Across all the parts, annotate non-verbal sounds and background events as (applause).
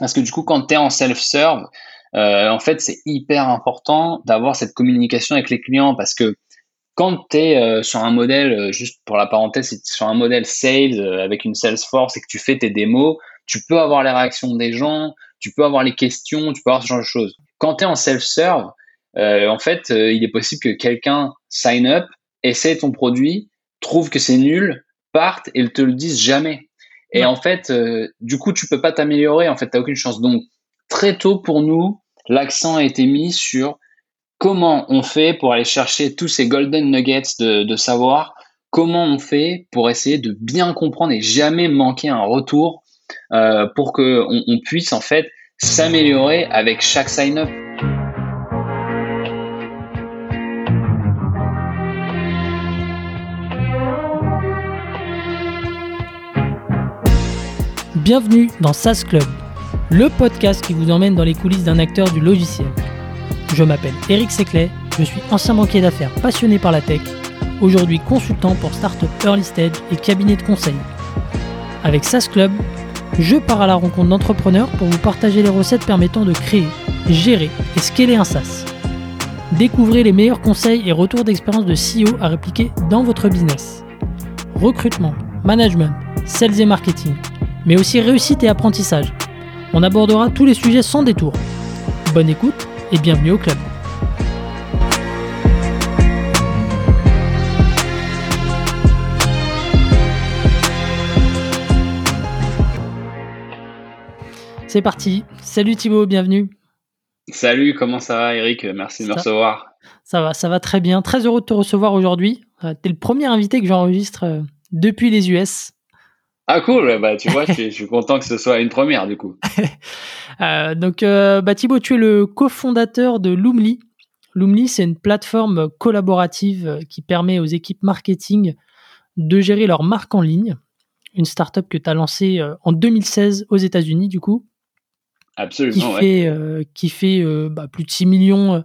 Parce que du coup, quand tu es en self-serve, euh, en fait, c'est hyper important d'avoir cette communication avec les clients parce que quand tu es euh, sur un modèle, euh, juste pour la parenthèse, sur un modèle sales avec une Salesforce et que tu fais tes démos, tu peux avoir les réactions des gens, tu peux avoir les questions, tu peux avoir ce genre de choses. Quand tu es en self-serve, en fait, il est possible que quelqu'un sign up, essaie ton produit, trouve que c'est nul, parte et te le dise jamais. Et en fait, du coup, tu peux pas t'améliorer. En fait, tu n'as aucune chance. Donc, très tôt pour nous, l'accent a été mis sur comment on fait pour aller chercher tous ces golden nuggets de, savoir, comment on fait pour essayer de bien comprendre et jamais manquer un retour euh, pour qu'on on puisse en fait s'améliorer avec chaque sign-up. Bienvenue dans SaaS Club le podcast qui vous emmène dans les coulisses d'un acteur du logiciel. Je m'appelle Eric Seclet, je suis ancien banquier d'affaires passionné par la tech, aujourd'hui consultant pour Startup Early Stage et cabinet de conseil. Avec SaaS Club, je pars à la rencontre d'entrepreneurs pour vous partager les recettes permettant de créer, gérer et scaler un SaaS. Découvrez les meilleurs conseils et retours d'expérience de CEO à répliquer dans votre business. Recrutement, management, sales et marketing, mais aussi réussite et apprentissage on abordera tous les sujets sans détour. Bonne écoute et bienvenue au club. C'est parti. Salut Thibaut, bienvenue. Salut, comment ça va Eric? Merci de me recevoir. Ça va, ça va très bien. Très heureux de te recevoir aujourd'hui. Euh, tu es le premier invité que j'enregistre euh, depuis les US. Ah cool, bah tu vois, je, suis, content que ce soit une première du coup. (laughs) Euh, donc euh, bah, Thibaut, tu es le cofondateur de Loomly. Loomly, c'est une plateforme collaborative euh, qui permet aux équipes marketing de gérer leur marque en ligne. Une startup que tu as lancée en 2016 aux États-Unis du coup. Absolument. Qui fait, qui fait bah, plus de 6 millions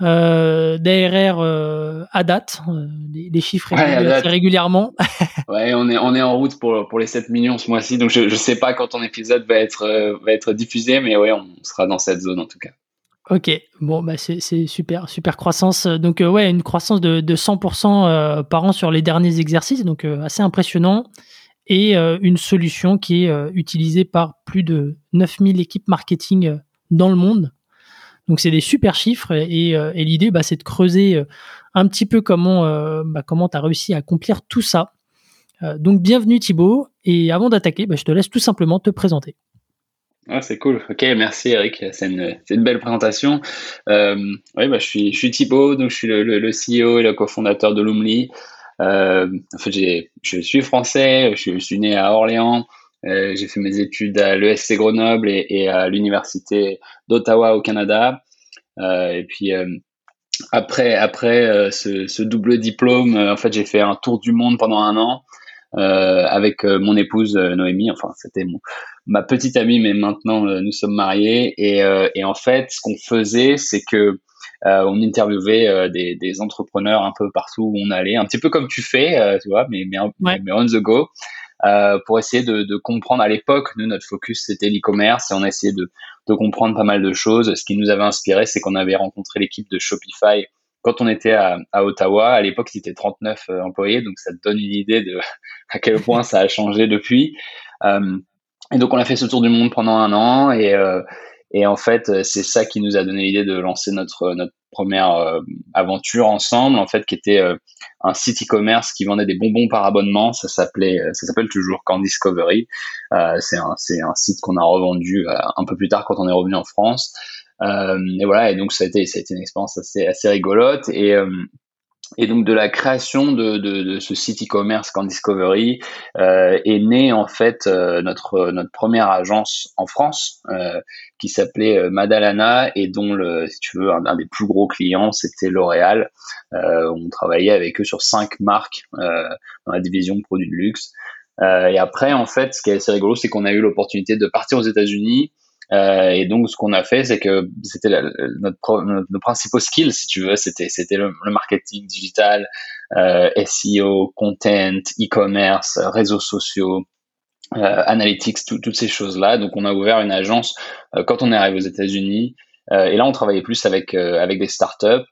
euh, d'ARR euh, à date. Euh, les, chiffres ouais, régulièrement. (laughs) ouais, on est, on est en route pour, pour les 7 millions ce mois-ci. Donc, je ne sais pas quand ton épisode va être, euh, va être diffusé, mais ouais, on sera dans cette zone en tout cas. Ok, bon, bah c'est super, super croissance. Donc, ouais, une croissance de, de 100% par an sur les derniers exercices, donc assez impressionnant. Et une solution qui est utilisée par plus de 9000 équipes marketing dans le monde. Donc c'est des super chiffres et, euh, l'idée bah, c'est de creuser euh, un petit peu comment euh, bah, comment tu as réussi à accomplir tout ça. donc bienvenue Thibaut et avant d'attaquer, bah, je te laisse tout simplement te présenter. Ah, c'est cool. Ok, merci Eric. C'est une, belle présentation. oui, bah, je suis je Thibaut, donc je suis le, CEO et le cofondateur de Loomly. en fait, je suis français. Je, suis né à Orléans. Euh, j'ai fait mes études à l'ESC Grenoble et, et à l'université d'Ottawa au Canada. Euh, et puis euh, après, après ce, ce, double diplôme, en fait, j'ai fait un tour du monde pendant un an avec mon épouse Noémie. Enfin, c'était ma petite amie, mais maintenant nous sommes mariés. Et, et en fait, ce qu'on faisait, c'est que on interviewait des, des, entrepreneurs un peu partout où on allait, un petit peu comme tu fais, tu vois, mais, mais, mais on the go. Euh, pour essayer de, comprendre à l'époque, nous notre focus c'était l'e-commerce et on a essayé de, comprendre pas mal de choses. Ce qui nous avait inspiré, c'est qu'on avait rencontré l'équipe de Shopify quand on était à, Ottawa. À l'époque, c'était 39 euh, employés, donc ça te donne une idée de (laughs) à quel point ça a changé depuis. Euh, et donc on a fait ce tour du monde pendant un an et et en fait, euh, c'est ça qui nous a donné l'idée de lancer notre notre première euh, aventure ensemble, en fait, qui était euh, un site e-commerce qui vendait des bonbons par abonnement. Ça s'appelait, ça s'appelle toujours Discovery. c'est un c'est un site qu'on a revendu un peu plus tard quand on est revenu en France. et voilà, et donc ça a été ça a été une expérience assez assez rigolote et et donc de la création de, de, de ce site e-commerce Can Discovery euh, est née en fait euh, notre notre première agence en France euh, qui s'appelait euh, Madalana et dont le si tu veux un, des plus gros clients c'était L'Oréal. Euh, on travaillait avec eux sur cinq marques dans la division produits de luxe. et après en fait ce qui est assez rigolo c'est qu'on a eu l'opportunité de partir aux États-Unis euh, et donc, ce qu'on a fait, c'est que c'était notre, notre, principal skill, si tu veux, c'était c'était le, marketing digital, euh, SEO, content, e-commerce, réseaux sociaux. analytics, toutes ces choses-là. Donc, on a ouvert une agence quand on est arrivé aux États-Unis. et là, on travaillait plus avec avec des startups.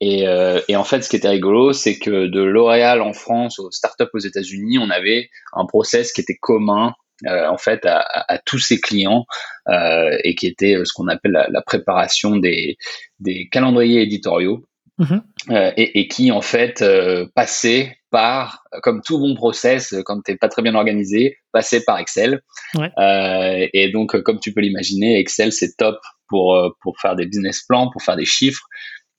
Et, et en fait, ce qui était rigolo, c'est que de L'Oréal en France aux startups aux États-Unis, on avait un process qui était commun euh, en fait à, à, tous ses clients euh, et qui était euh, ce qu'on appelle la, la, préparation des, des calendriers éditoriaux mhm. euh, et, et, qui en fait euh, passait par, comme tout bon process, quand t'es pas très bien organisé, passait par Excel. Ouais. et donc, comme tu peux l'imaginer, Excel c'est top pour pour faire des business plans, pour faire des chiffres,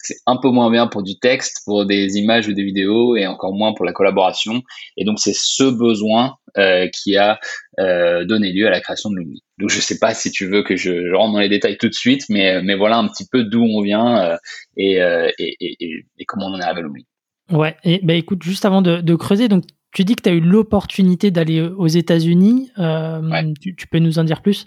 c'est un peu moins bien pour du texte, pour des images ou des vidéos, et encore moins pour la collaboration. Et donc c'est ce besoin euh, qui a euh, donné lieu à la création de Lumi. Donc je sais pas si tu veux que je, je, rentre dans les détails tout de suite, mais, mais voilà un petit peu d'où on vient euh, et, et, et, et, comment on en est arrivé à Lumi. Ouais, et bah écoute, juste avant de, de creuser, donc tu dis que tu as eu l'opportunité d'aller aux États-Unis. Ouais. Tu, tu peux nous en dire plus?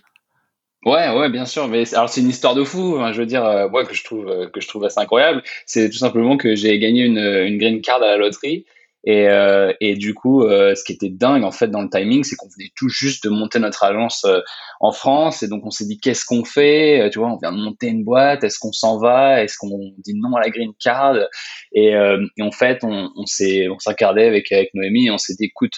Ouais, ouais, bien sûr. Mais alors c'est une histoire de fou. Hein, je veux dire, euh, que je trouve euh, que je trouve assez incroyable. C'est tout simplement que j'ai gagné une, une green card à la loterie. Et, euh, et du coup, euh, ce qui était dingue en fait dans le timing, c'est qu'on venait tout juste de monter notre agence en France. Et donc on s'est dit qu'est-ce qu'on fait Tu vois, on vient de monter une boîte. Est-ce qu'on s'en va Est-ce qu'on dit non à la green card et, et, en fait, on, on s'est on s'est regardé avec avec Noémie et on s'est dit écoute,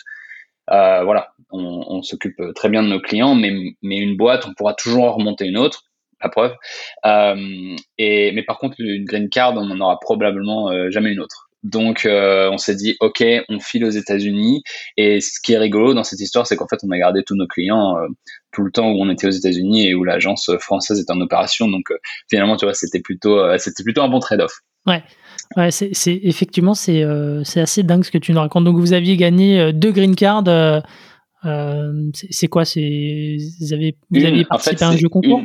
voilà, on, s'occupe très bien de nos clients, mais, mais une boîte, on pourra toujours en remonter une autre, la preuve. Euh, et, mais par contre, une green card, on n'en aura probablement euh, jamais une autre. Donc, euh, on s'est dit, OK, on file aux États-Unis. Et ce qui est rigolo dans cette histoire, c'est qu'en fait, on a gardé tous nos clients euh, tout le temps où on était aux États-Unis et où l'agence française était en opération. Donc, euh, finalement, tu vois, c'était plutôt, c'était plutôt un bon trade-off. Ouais. Ouais, c'est, effectivement, c'est, c'est assez dingue ce que tu nous racontes. Donc, vous aviez gagné deux green cards euh, c'est quoi C'est vous avez vous aviez participé à un jeu concours?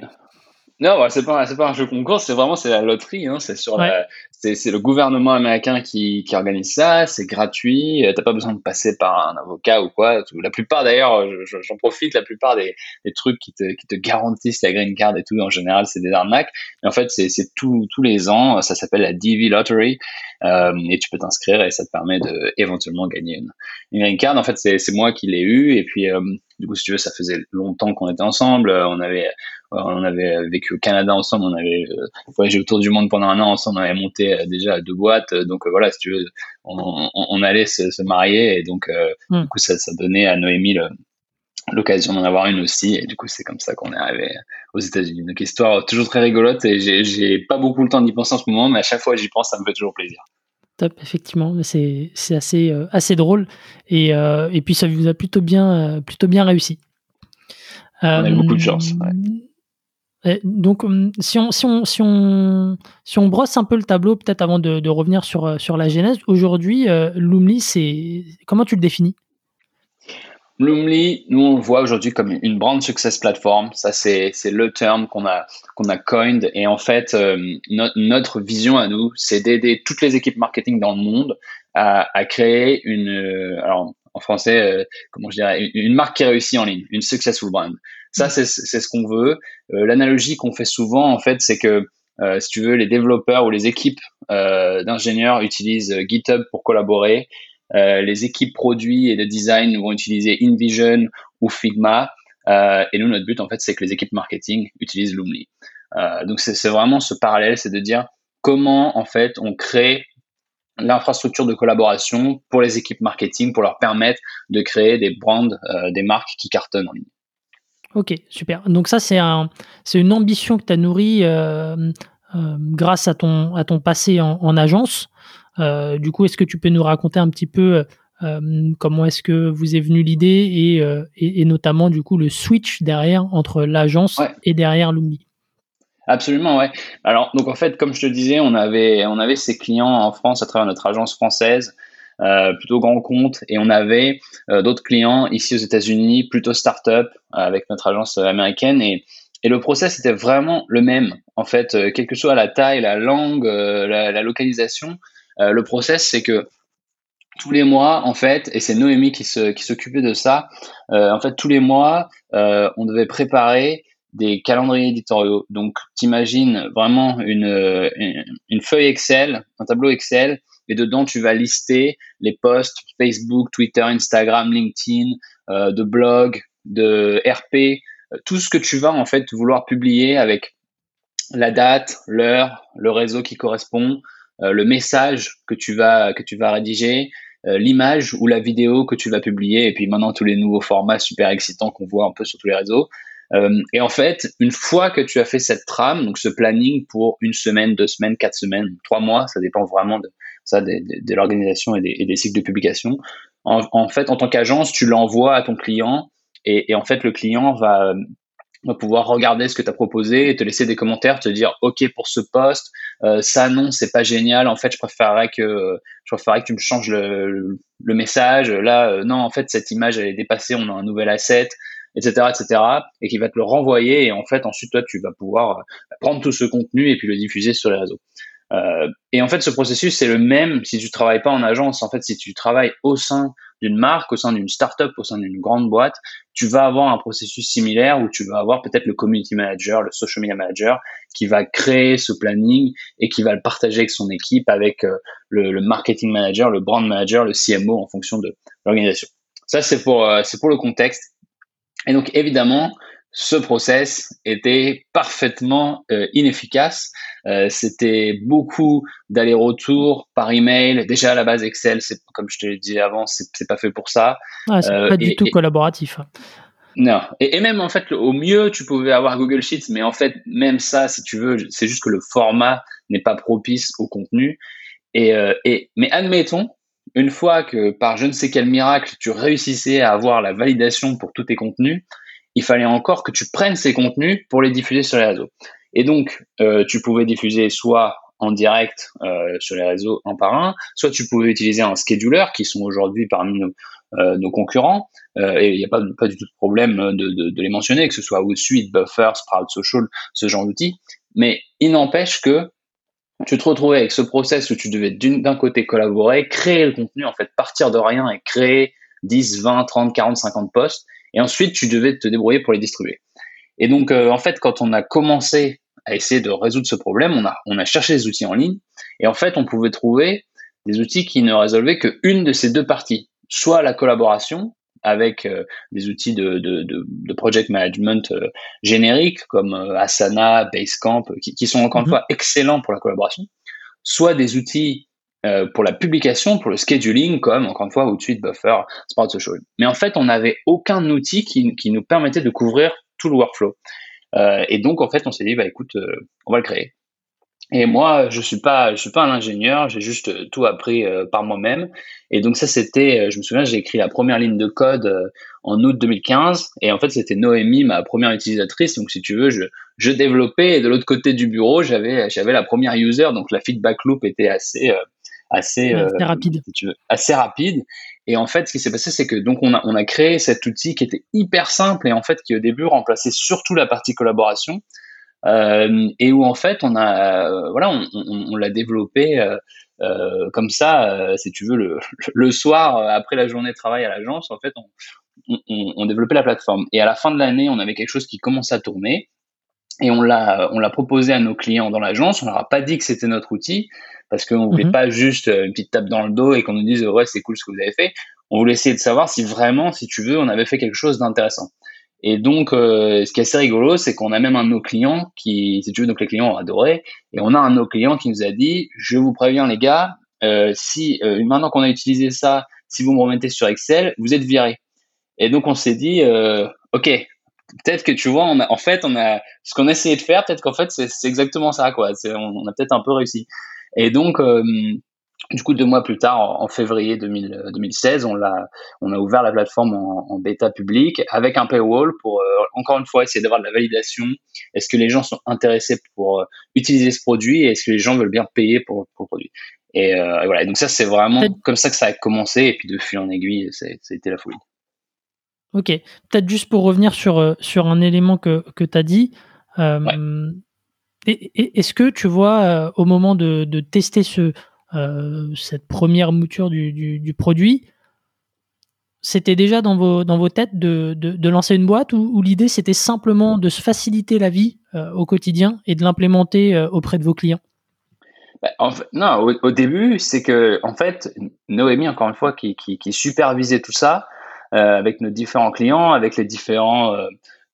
Non, c'est pas c'est pas un jeu concours, c'est vraiment c'est la loterie. Hein, c'est sur la, c'est le gouvernement américain qui, qui organise ça, c'est gratuit, euh, t'as pas besoin de passer par un avocat ou quoi. La plupart d'ailleurs, j'en profite, la plupart des, des, trucs qui te, qui te garantissent la green card et tout, en général, c'est des arnaques. Mais en fait, c'est tous tous les ans, ça s'appelle la DV Lottery, euh, et tu peux t'inscrire et ça te permet de éventuellement gagner une, une green card. En fait, c'est moi qui l'ai eu, et puis euh, du coup, si tu veux, ça faisait longtemps qu'on était ensemble, on avait on avait vécu au Canada ensemble, on avait euh, voyagé autour du monde pendant un an ensemble, on avait monté euh, déjà deux boîtes, donc euh, voilà, si tu veux, on, on, allait se, se, marier et donc hmm. du coup ça, ça donnait à Noémie l'occasion d'en avoir une aussi et du coup c'est comme ça qu'on est arrivé aux États-Unis. Donc histoire toujours très rigolote et j'ai pas beaucoup le temps d'y penser en ce moment, mais à chaque fois j'y pense, ça me fait toujours plaisir. Top, effectivement, c'est assez assez drôle et et puis ça vous a plutôt bien plutôt bien réussi. On a eu beaucoup de chance. Ouais donc, hum, si on, si, on, si, on, si on brosse un peu le tableau, peut-être avant de, de, revenir sur, euh, sur la genèse, aujourd'hui, euh, c'est comment tu le définis? Loomly, nous on le voit aujourd'hui comme une brand success platform. Ça c'est le terme qu'on a qu'on a coined et en fait euh, notre vision à nous, c'est d'aider toutes les équipes marketing dans le monde à, à créer une euh, alors en français comment je dirais une, marque qui réussit en ligne, une successful brand. Ça, c'est ce qu'on veut. Euh, l'analogie qu'on fait souvent, en fait, c'est que euh, si tu veux, les développeurs ou les équipes euh, d'ingénieurs utilisent GitHub pour collaborer. Les équipes produits et de design vont utiliser InVision ou Figma. et nous, notre but, en fait, c'est que les équipes marketing utilisent Loomly. donc, c'est vraiment ce parallèle, c'est de dire comment, en fait, on crée l'infrastructure de collaboration pour les équipes marketing pour leur permettre de créer des brands, des marques qui cartonnent en ligne. Ok, super. Donc ça, c'est un, une ambition que tu as nourrie euh, euh, grâce à ton, à ton passé en, agence. Euh, du coup, est-ce que tu peux nous raconter un petit peu comment est-ce que vous est venue l'idée et, et, notamment du coup le switch derrière entre l'agence et derrière Lumni Absolument, ouais. Alors, donc en fait, comme je te disais, on avait, on avait ces clients en France à travers notre agence française euh, plutôt grand compte, et on avait euh, d'autres clients ici aux États-Unis, plutôt start-up, avec notre agence américaine. Et, et le process était vraiment le même. En fait, euh, quelle que soit la taille, la langue, la, la, localisation, le process, c'est que tous les mois, en fait, et c'est Noémie qui s'occupait de ça, en fait, tous les mois, on devait préparer des calendriers éditoriaux. Donc, t'imagines vraiment une, feuille Excel, un tableau Excel et dedans tu vas lister les posts Facebook, Twitter, Instagram, LinkedIn, euh, de blogs, de RP, tout ce que tu vas en fait vouloir publier avec la date, l'heure, le réseau qui correspond, le message que tu vas que tu vas rédiger, l'image ou la vidéo que tu vas publier, et puis maintenant tous les nouveaux formats super excitants qu'on voit un peu sur tous les réseaux. Euh, et en fait, une fois que tu as fait cette trame, donc ce planning pour une semaine, deux semaines, quatre semaines, trois mois, ça dépend vraiment de ça, de, l'organisation et des, cycles de publication. En, en fait, en tant qu'agence, tu l'envoies à ton client et, et, en fait, le client va, va pouvoir regarder ce que tu as proposé et te laisser des commentaires, te dire OK pour ce poste, euh, ça non, c'est pas génial. En fait, je préférerais que je préférerais que tu me changes le, le, message. Là, euh, non, en fait, cette image elle est dépassée, on a un nouvel asset etc., etc., et qui va te le renvoyer. Et en fait, ensuite, toi, tu vas pouvoir euh, prendre tout ce contenu et puis le diffuser sur les réseaux. Euh, et en fait, ce processus, c'est le même si tu travailles pas en agence. En fait, si tu travailles au sein d'une marque, au sein d'une startup, au sein d'une grande boîte, tu vas avoir un processus similaire où tu vas avoir peut-être le community manager, le social media manager, qui va créer ce planning et qui va le partager avec son équipe, avec euh, le, le, marketing manager, le brand manager, le CMO en fonction de l'organisation. Ça, c'est pour, euh, c'est pour le contexte. Et donc évidemment, ce process était parfaitement euh, inefficace. Euh, c'était beaucoup d'aller-retour par email. Déjà à la base Excel, c'est comme je te l'ai dit avant, c'est pas fait pour ça. Ah, c'est euh, pas du tout collaboratif. Hein. Non. Et, et, même en fait, au mieux, tu pouvais avoir Google Sheets, mais en fait, même ça, si tu veux, c'est juste que le format n'est pas propice au contenu. Et, et mais admettons une fois que par je ne sais quel miracle, tu réussissais à avoir la validation pour tous tes contenus, il fallait encore que tu prennes ces contenus pour les diffuser sur les réseaux. Et donc, euh, tu pouvais diffuser soit en direct euh, sur les réseaux un par un, soit tu pouvais utiliser un scheduler qui sont aujourd'hui parmi nos, euh, concurrents, et il n'y a pas, du tout de problème de, les mentionner, que ce soit Outsuite, Buffer, Sprout Social, ce genre d'outils. Mais il n'empêche que tu te retrouvais avec ce process où tu devais d'un côté collaborer, créer le contenu, en fait, partir de rien et créer 10, 20, 30, 40, 50 posts, et ensuite tu devais te débrouiller pour les distribuer. Et donc, euh, en fait, quand on a commencé à essayer de résoudre ce problème, on a, on a cherché des outils en ligne, et en fait, on pouvait trouver des outils qui ne résolvaient qu'une de ces deux parties, soit la collaboration, avec euh, des outils de, de, de, de project management euh, génériques comme euh, Asana, Basecamp, qui, qui sont encore une mhm. fois excellents pour la collaboration, soit des outils pour la publication, pour le scheduling, comme encore une fois Outsuite, Buffer, Sprout Social. Mais en fait, on n'avait aucun outil qui, qui, nous permettait de couvrir tout le workflow. et donc, en fait, on s'est dit, bah écoute, on va le créer. Et moi, je suis pas, je suis pas un ingénieur, j'ai juste euh, tout appris euh, par moi-même. Et donc ça, c'était, euh, je me souviens, j'ai écrit la première ligne de code en août 2015. Et en fait, c'était Noémie, ma première utilisatrice. Donc si tu veux, je, je développais et de l'autre côté du bureau, j'avais, j'avais la première user. Donc la feedback loop était assez, assez, assez rapide. tu veux, assez rapide. Et en fait, ce qui s'est passé, c'est que donc on a, on a créé cet outil qui était hyper simple et en fait qui au début remplaçait surtout la partie collaboration. Euh, et où en fait on a euh, voilà on, on, on l'a développé euh, euh comme ça si tu veux le, le soir après la journée de travail à l'agence en fait on, on, on, développait la plateforme et à la fin de l'année on avait quelque chose qui commençait à tourner et on l'a on l'a proposé à nos clients dans l'agence on leur a pas dit que c'était notre outil parce qu'on voulait mhm. pas juste une petite tape dans le dos et qu'on nous dise ouais c'est cool ce que vous avez fait on voulait essayer de savoir si vraiment si tu veux on avait fait quelque chose d'intéressant et donc, euh, ce qui est assez rigolo, c'est qu'on a même un de nos clients qui, si tu veux, donc les clients ont adoré, et on a un de nos clients qui nous a dit, je vous préviens les gars, euh, si euh, maintenant qu'on a utilisé ça, si vous me remettez sur Excel, vous êtes viré. Et donc on s'est dit, euh, ok, peut-être que tu vois, on a, en fait, on a ce qu'on a essayé de faire, peut-être qu'en fait c'est exactement ça, quoi. On, on, a peut-être un peu réussi. Et donc du coup, deux mois plus tard, en, février 2016, on, a, on a ouvert la plateforme en, bêta publique avec un paywall pour, euh, encore une fois, essayer d'avoir de la validation. Est-ce que les gens sont intéressés pour euh, utiliser ce produit et est-ce que les gens veulent bien payer pour, pour le produit? Et, euh, voilà. donc ça, c'est vraiment comme ça que ça a commencé. Et puis de fil en aiguille, ça a été la folie. Ok. Peut-être juste pour revenir sur, sur un élément que, que tu as dit. Est-ce que tu vois, au moment de, tester euh, cette première mouture du, du, du produit, c'était déjà dans vos, dans vos têtes de, de, lancer une boîte ou, l'idée c'était simplement de se faciliter la vie euh, au quotidien et de l'implémenter euh, auprès de vos clients? Bah, Non, au, début, c'est que en fait, Noémie, encore une fois, qui, qui supervisait tout ça, avec nos différents clients, avec les différents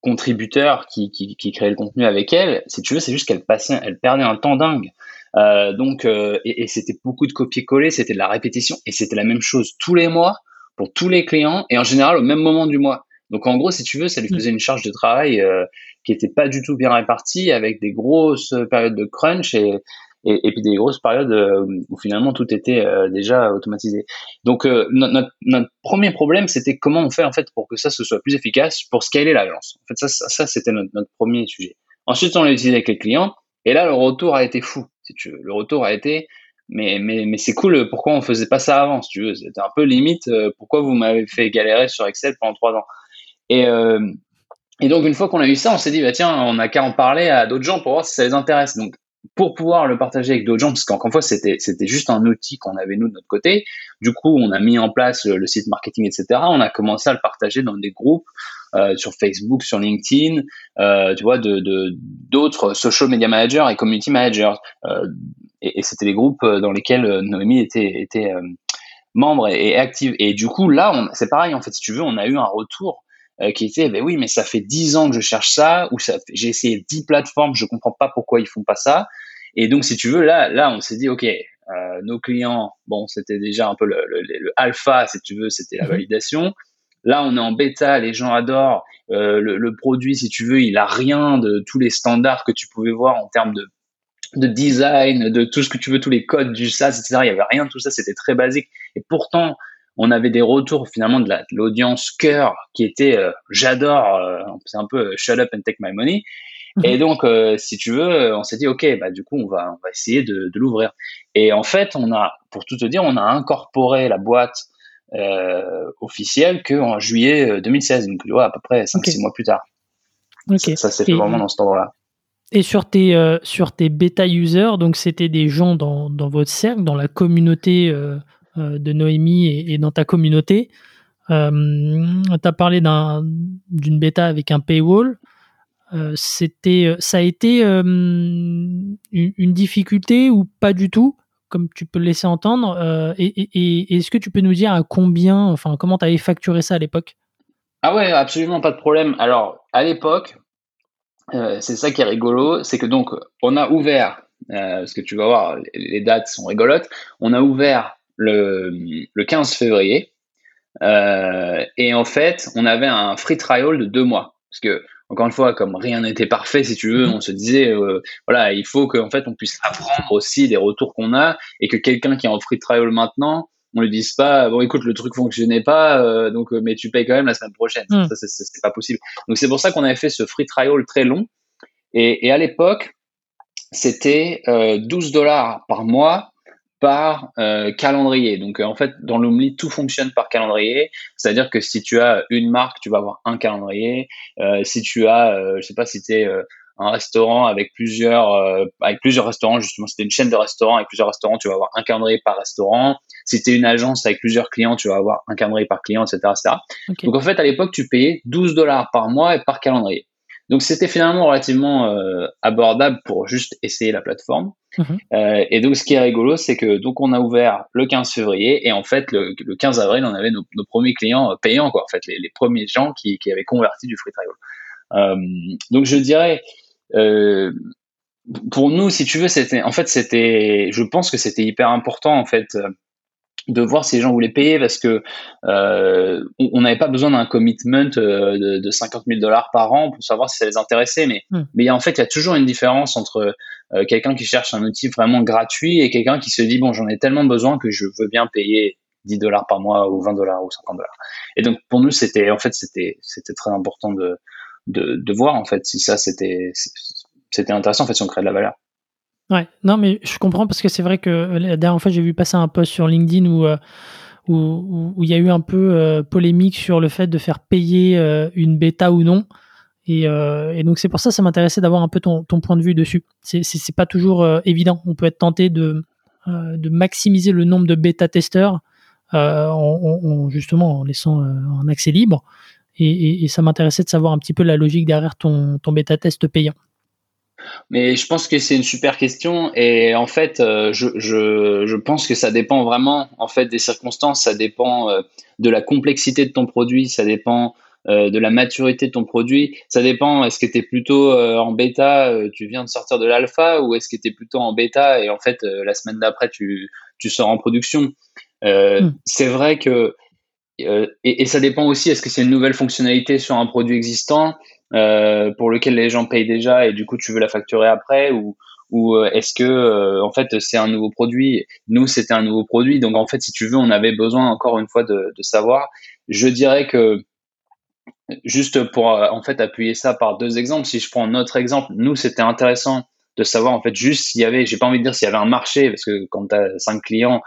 contributeurs qui, qui, qui créaient le contenu avec elle. Si tu veux, c'est juste qu'elle passait, elle perdait un temps dingue. Euh, donc, euh, et, et c'était beaucoup de copier-coller, c'était de la répétition, et c'était la même chose tous les mois pour tous les clients, et en général au même moment du mois. Donc en gros, si tu veux, ça lui mm. faisait une charge de travail euh, qui était pas du tout bien répartie, avec des grosses périodes de crunch et, et, puis des grosses périodes euh, où finalement tout était euh, déjà automatisé. Donc notre, notre, premier problème, c'était comment on fait en fait pour que ça se soit plus efficace pour scaler l'agence. En fait, ça, ça, c'était notre, premier sujet. Ensuite, on l'a utilisé avec les clients, et là, le retour a été fou. Le retour a été, mais, mais, mais c'est cool, pourquoi on faisait pas ça avant, tu veux. C'était un peu limite, euh, pourquoi vous m'avez fait galérer sur Excel pendant trois ans. Et, euh, et donc, une fois qu'on a eu ça, on s'est dit, bah, tiens, on n'a qu'à en parler à d'autres gens pour voir si ça les intéresse. Donc, pour pouvoir le partager avec d'autres gens, parce qu'encore une fois, c'était, juste un outil qu'on avait nous de notre côté. Du coup, on a mis en place le, site marketing, etc. On a commencé à le partager dans des groupes euh, sur Facebook, sur LinkedIn, euh, tu vois, de, d'autres social media managers et community managers. Euh, et, c'était des groupes dans lesquels Noémie était, membre et, et, active. Et du coup, là, c'est pareil, en fait, si tu veux, on a eu un retour euh, qui était ben oui mais ça fait dix ans que je cherche ça ou ça j'ai essayé dix plateformes je comprends pas pourquoi ils font pas ça et donc si tu veux là là on s'est dit ok euh, nos clients bon c'était déjà un peu le, le, le, alpha si tu veux c'était la mhm. validation là on est en bêta les gens adorent euh, le, le, produit si tu veux il a rien de tous les standards que tu pouvais voir en termes de de design, de tout ce que tu veux, tous les codes du SaaS, etc. Il y avait rien de tout ça, c'était très basique. Et pourtant, on avait des retours finalement de l'audience cœur qui était euh, j'adore, euh, c'est un peu euh, shut up and take my money. Mhm. Et donc, si tu veux, on s'est dit ok, bah du coup on va on va essayer de, de l'ouvrir. Et en fait, on a, pour tout te dire, on a incorporé la boîte officielle que en juillet 2016, donc tu vois à peu près 5-6 mois plus tard. Okay. Ça, s'est fait vraiment dans ce temps-là. Et sur tes sur tes bêta users, donc c'était des gens dans, dans votre cercle, dans la communauté euh, de Noémie et, dans ta communauté. Euh, tu as parlé d'une bêta avec un paywall. Euh, c'était, ça a été une, difficulté ou pas du tout, comme tu peux le laisser entendre. et, est-ce que tu peux nous dire à combien, enfin, comment tu avais facturé ça à l'époque? Ah ouais, absolument pas de problème. Alors, à l'époque, c'est ça qui est rigolo, c'est que donc, on a ouvert, parce que tu vas voir, les dates sont rigolotes, on a ouvert le, le 15 février. Euh, et en fait, on avait un free trial de deux mois. Parce que, encore une fois, comme rien n'était parfait, si tu veux, mhm. on se disait, euh, voilà, il faut qu'en fait, on puisse apprendre aussi des retours qu'on a et que quelqu'un qui est en free trial maintenant, on lui dise pas, bon, écoute, le truc fonctionnait pas, euh, donc, mais tu payes quand même la semaine prochaine. Mhm. Ça, c'est pas possible. Donc, c'est pour ça qu'on avait fait ce free trial très long. Et, et à l'époque, c'était 12 dollars par mois par euh, calendrier. Donc euh, en fait, dans l'Omni, tout fonctionne par calendrier. C'est-à-dire que si tu as une marque, tu vas avoir un calendrier. Euh, si tu as, euh, je sais pas, si tu es un restaurant avec plusieurs, avec plusieurs restaurants, justement, si tu une chaîne de restaurants avec plusieurs restaurants, tu vas avoir un calendrier par restaurant. Si tu es une agence avec plusieurs clients, tu vas avoir un calendrier par client, etc. etc. Donc en fait, à l'époque, tu payais 12 dollars par mois et par calendrier. Donc c'était finalement relativement euh, abordable pour juste essayer la plateforme. Mhm. Euh, et donc ce qui est rigolo, c'est que donc on a ouvert le 15 février et en fait le, le 15 avril, on avait nos, nos, premiers clients euh, payants quoi. En fait les, les premiers gens qui, qui, avaient converti du free trial. Euh, donc je dirais euh, pour nous, si tu veux, c'était en fait c'était, je pense que c'était hyper important en fait de voir si les gens voulaient payer parce que euh, on n'avait pas besoin d'un commitment euh, de, de 50 000 dollars par an pour savoir si ça les intéressait. Mais, hmm. mais en fait, il y a toujours une différence entre euh, quelqu'un qui cherche un outil vraiment gratuit et quelqu'un qui se dit bon, j'en ai tellement besoin que je veux bien payer 10 dollars par mois ou 20 dollars ou 50 dollars. Et donc pour nous, c'était en fait c'était c'était très important de, de de voir en fait si ça c'était c'était intéressant en fait si on crée de la valeur. Ouais, non, mais je comprends parce que c'est vrai que euh, la dernière fois, j'ai vu passer un post sur LinkedIn où euh, il y a eu un peu euh, polémique sur le fait de faire payer une bêta ou non. Et, donc c'est pour ça ça m'intéressait d'avoir un peu ton, point de vue dessus. C'est pas toujours évident. On peut être tenté de maximiser le nombre de bêta testeurs en, justement en laissant un accès libre. Et, ça m'intéressait de savoir un petit peu la logique derrière ton ton bêta test payant. Mais je pense que c'est une super question et en fait, euh, je, je, je, pense que ça dépend vraiment en fait des circonstances, ça dépend euh, de la complexité de ton produit, ça dépend euh, de la maturité de ton produit, ça dépend est-ce que tu es plutôt en bêta, tu viens de sortir de l'alpha ou est-ce que tu es plutôt en bêta et en fait la semaine d'après tu, tu sors en production? Hmm. C'est vrai que et, et, ça dépend aussi est-ce que c'est une nouvelle fonctionnalité sur un produit existant? Euh, pour lequel les gens payent déjà et du coup tu veux la facturer après ou ou euh, est-ce que euh, en fait c'est un nouveau produit? Nous c'était un nouveau produit, donc en fait si tu veux on avait besoin encore une fois de, savoir. Je dirais que juste pour en fait appuyer ça par deux exemples, si je prends notre exemple, nous c'était intéressant de savoir en fait juste s'il y avait, j'ai pas envie de dire s'il y avait un marché parce que quand tu as cinq clients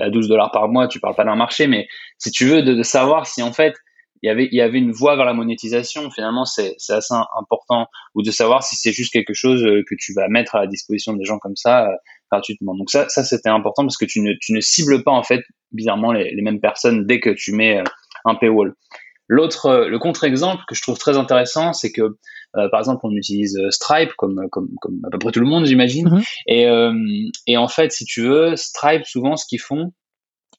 à 12 dollars par mois, tu parles pas d'un marché, mais si tu veux de savoir si en fait il y avait il y avait une voie vers la monétisation finalement c'est c'est assez important ou de savoir si c'est juste quelque chose euh, que tu vas mettre à la disposition des gens comme ça euh, gratuitement donc ça ça c'était important parce que tu ne tu ne cibles pas en fait bizarrement les, les mêmes personnes dès que tu mets euh, un paywall l'autre le contre-exemple que je trouve très intéressant c'est que par exemple, on utilise Stripe comme, comme, comme à peu près tout le monde, j'imagine. Mm-hmm. Et, et en fait, si tu veux, Stripe, souvent, ce qu'ils font,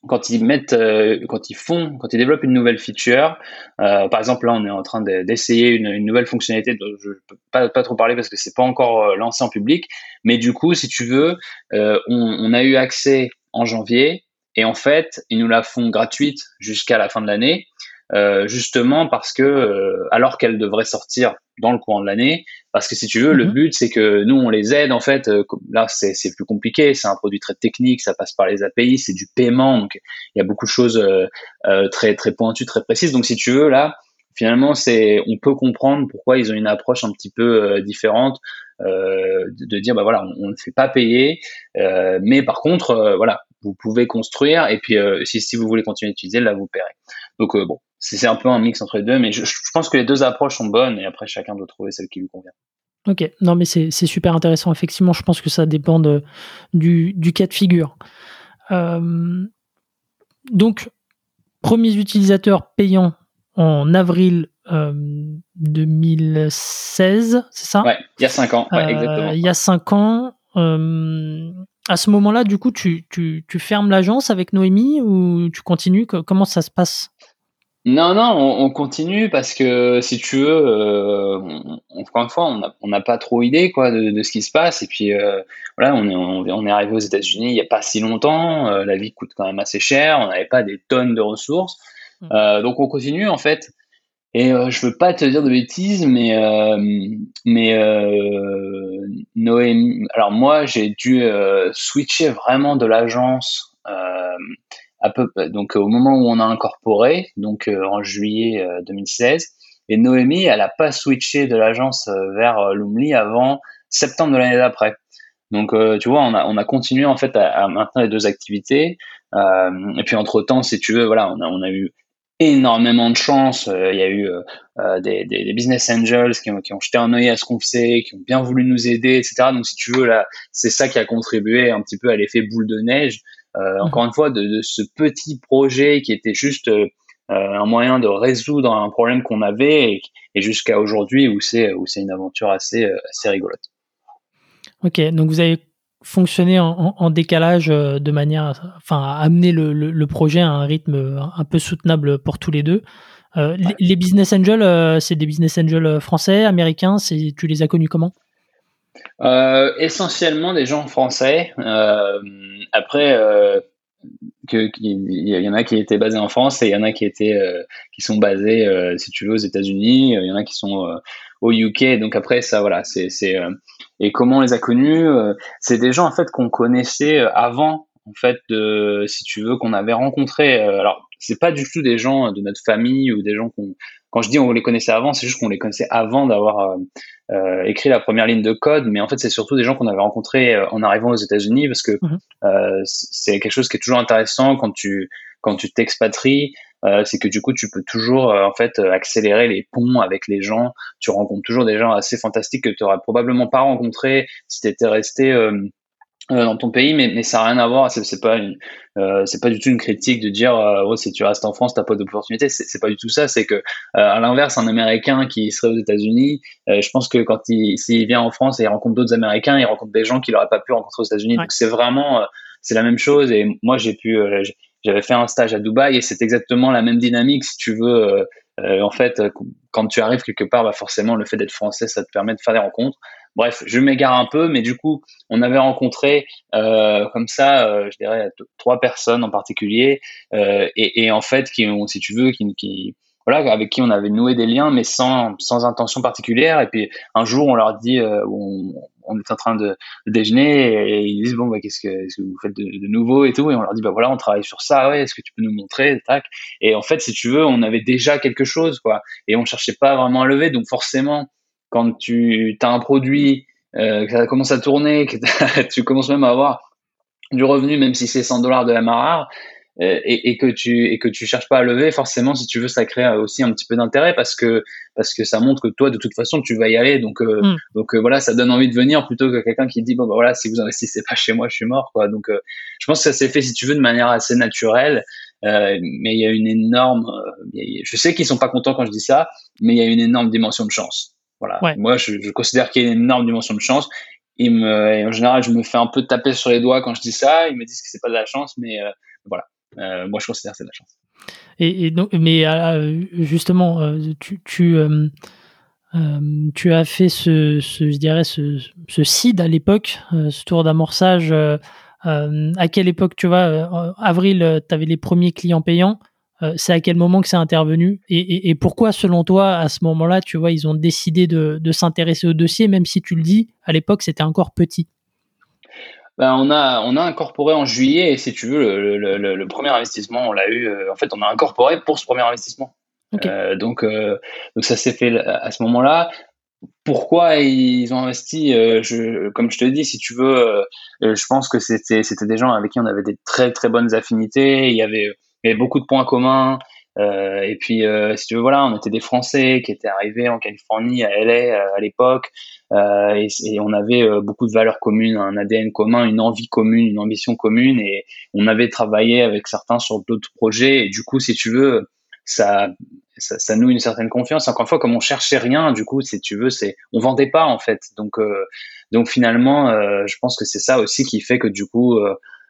quand ils mettent, euh, quand ils font, quand ils développent une nouvelle feature, euh, par exemple là on est en train d'essayer une, nouvelle fonctionnalité dont je peux pas, trop parler parce que c'est pas encore euh, lancé en public, mais du coup si tu veux, on, on, a eu accès en janvier et en fait ils nous la font gratuite jusqu'à la fin de l'année euh, justement parce que euh, alors qu'elle devrait sortir dans le courant de l'année, parce que si tu veux, le mhm. but c'est que nous on les aide en fait. Euh, là c'est plus compliqué, c'est un produit très technique, ça passe par les API, c'est du paiement, donc il y a beaucoup de choses très très pointues, très précises. Donc si tu veux là, finalement c'est on peut comprendre pourquoi ils ont une approche un petit peu différente. Euh, de, de, dire bah voilà on, ne fait pas payer euh, mais par contre voilà vous pouvez construire et puis si, si vous voulez continuer à utiliser là vous paierez donc bon c'est un peu un mix entre les deux, mais je, pense que les deux approches sont bonnes et après chacun doit trouver celle qui lui convient. Ok, non mais c'est super intéressant. Effectivement, je pense que ça dépend de, du, du, cas de figure. Euh, donc, premiers utilisateurs payants en avril 2016, euh, c'est ça? Ouais, il y a 5 ans. Ouais, exactement. Il y a 5 ans. Euh, à ce moment-là, du coup, tu, tu, tu fermes l'agence avec Noémie ou tu continues? Comment ça se passe? Non, non, on, continue parce que si tu veux, euh, encore une fois, on n'a pas trop idée quoi de, ce qui se passe. Et puis euh, voilà, on est, on, est arrivé aux États-Unis il n'y a pas si longtemps. Euh, la vie coûte quand même assez cher. On n'avait pas des tonnes de ressources, mmh. donc on continue en fait. Et je veux pas te dire de bêtises, mais mais Noémie. Alors moi, j'ai dû switcher vraiment de l'agence donc au moment où on a incorporé, donc euh, en juillet 2016. Euh, et Noémie, elle a pas switché de l'agence euh, vers Lumli avant septembre de l'année d'après. Donc, tu vois, on a, on a continué en fait à, maintenir les deux activités. et puis entre temps, si tu veux, voilà, on a, eu énormément de chance. Il y a eu des, business angels qui ont, qui ont jeté un œil à ce qu'on faisait, qui ont bien voulu nous aider, etc. Donc, si tu veux, là, c'est ça qui a contribué un petit peu à l'effet boule de neige. Euh, encore une fois, de, de, ce petit projet qui était juste euh, un moyen de résoudre un problème qu'on avait et, jusqu'à aujourd'hui où c'est où c'est une aventure assez assez rigolote. Ok, donc vous avez fonctionné en, en, décalage euh, de manière, enfin, à amener le, le, projet à un rythme un peu soutenable pour tous les deux. Euh, les, business angels, c'est des business angels français, américains. C'est, tu les as connus comment? Euh, essentiellement des gens français. Euh, après, euh, il y en a qui étaient basés en France et il y en a qui étaient qui sont basés, si tu veux, aux États-Unis. Il y en a qui sont au UK. Donc après, ça, voilà, c'est et comment on les a connus C'est des gens en fait qu'on connaissait avant en fait de si tu veux qu'on avait rencontré alors c'est pas du tout des gens de notre famille ou des gens qu'on quand je dis on les connaissait avant, c'est juste qu'on les connaissait avant d'avoir euh, euh, écrit la première ligne de code, mais en fait c'est surtout des gens qu'on avait rencontrés euh, en arrivant aux États-Unis parce que mhm. c'est quelque chose qui est toujours intéressant quand tu quand tu t'expatries, c'est que du coup tu peux toujours en fait accélérer les ponts avec les gens. Tu rencontres toujours des gens assez fantastiques que tu aurais probablement pas rencontrés si tu étais resté euh, dans ton pays, mais, mais ça n'a rien à voir. C'est pas une, euh, c'est pas du tout une critique de dire euh, oh, si tu restes en France, t'as pas d'opportunité. C'est pas du tout ça. C'est que à l'inverse, un Américain qui serait aux États-Unis, je pense que quand il s'il vient en France et il rencontre d'autres Américains, il rencontre des gens qu'il n'aurait pas pu rencontrer aux États-Unis. Donc c'est vraiment c'est la même chose. Et moi j'ai pu j'avais fait un stage à Dubaï et c'est exactement la même dynamique si tu veux. en fait, quand tu arrives quelque part, bah forcément le fait d'être français, ça te permet de faire des rencontres. Bref, je m'égare un peu, mais du coup, on avait rencontré euh, comme ça, euh, je dirais, trois personnes en particulier, euh, et, et, en fait, qui ont, si tu veux, qui, qui voilà, avec qui on avait noué des liens, mais sans, sans intention particulière. Et puis un jour, on leur dit, euh, on, on est en train de, déjeuner, et ils disent bon, bah, qu'est-ce que, que, vous faites de, de, nouveau et tout, et on leur dit bah voilà, on travaille sur ça, ouais, est-ce que tu peux nous montrer, tac. Et en fait, si tu veux, on avait déjà quelque chose, quoi, et on cherchait pas vraiment à lever, donc forcément quand tu as un produit, euh, que ça commence à tourner, que (laughs) tu commences même à avoir du revenu, même si c'est 100 dollars de la marare, euh, et, et, que tu et que tu cherches pas à lever, forcément, si tu veux, ça crée aussi un petit peu d'intérêt parce que parce que ça montre que toi, de toute façon, tu vas y aller. Donc euh, mm. donc euh, voilà, ça donne envie de venir plutôt que quelqu'un qui dit bon bah voilà, si vous investissez pas chez moi, je suis mort quoi. Donc je pense que ça s'est fait, si tu veux, de manière assez naturelle. mais il y a une énorme, je sais qu'ils sont pas contents quand je dis ça, mais il y a une énorme dimension de chance. Voilà. Moi, je, considère qu'il y a une énorme dimension de chance. Me, en général, je me fais un peu taper sur les doigts quand je dis ça. Ils me disent que c'est pas de la chance, mais euh, voilà. Euh, moi, je considère que c'est de la chance. Et, donc, mais euh, justement, tu, tu, tu, as fait ce, ce, je dirais, ce, ce seed à l'époque, ce tour d'amorçage. à quelle époque, tu vois, avril, tu avais les premiers clients payants. Euh, c'est à quel moment que c'est intervenu et, pourquoi, selon toi, à ce moment-là, tu vois, ils ont décidé de, s'intéresser au dossier, même si tu le dis, à l'époque, c'était encore petit? Ben, on a on a incorporé en juillet et si tu veux le, premier investissement on l'a eu euh, en fait on a incorporé pour ce premier investissement. Euh, donc donc ça s'est fait à ce moment-là. Pourquoi ils ont investi je, comme je te dis si tu veux je pense que c'était c'était des gens avec qui on avait des très très bonnes affinités. Il y avait il y avait beaucoup de points communs. Euh, et puis, euh, si tu veux, voilà, on était des Français qui étaient arrivés en Californie, à LA euh, à l'époque, euh, et, on avait euh, beaucoup de valeurs communes, un ADN commun, une envie commune, une ambition commune, et on avait travaillé avec certains sur d'autres projets. Et du coup, si tu veux, ça, ça, ça, noue une certaine confiance. Encore une fois, comme on cherchait rien, du coup, si tu veux, c'est on vendait pas en fait. Donc, donc finalement, je pense que c'est ça aussi qui fait que du coup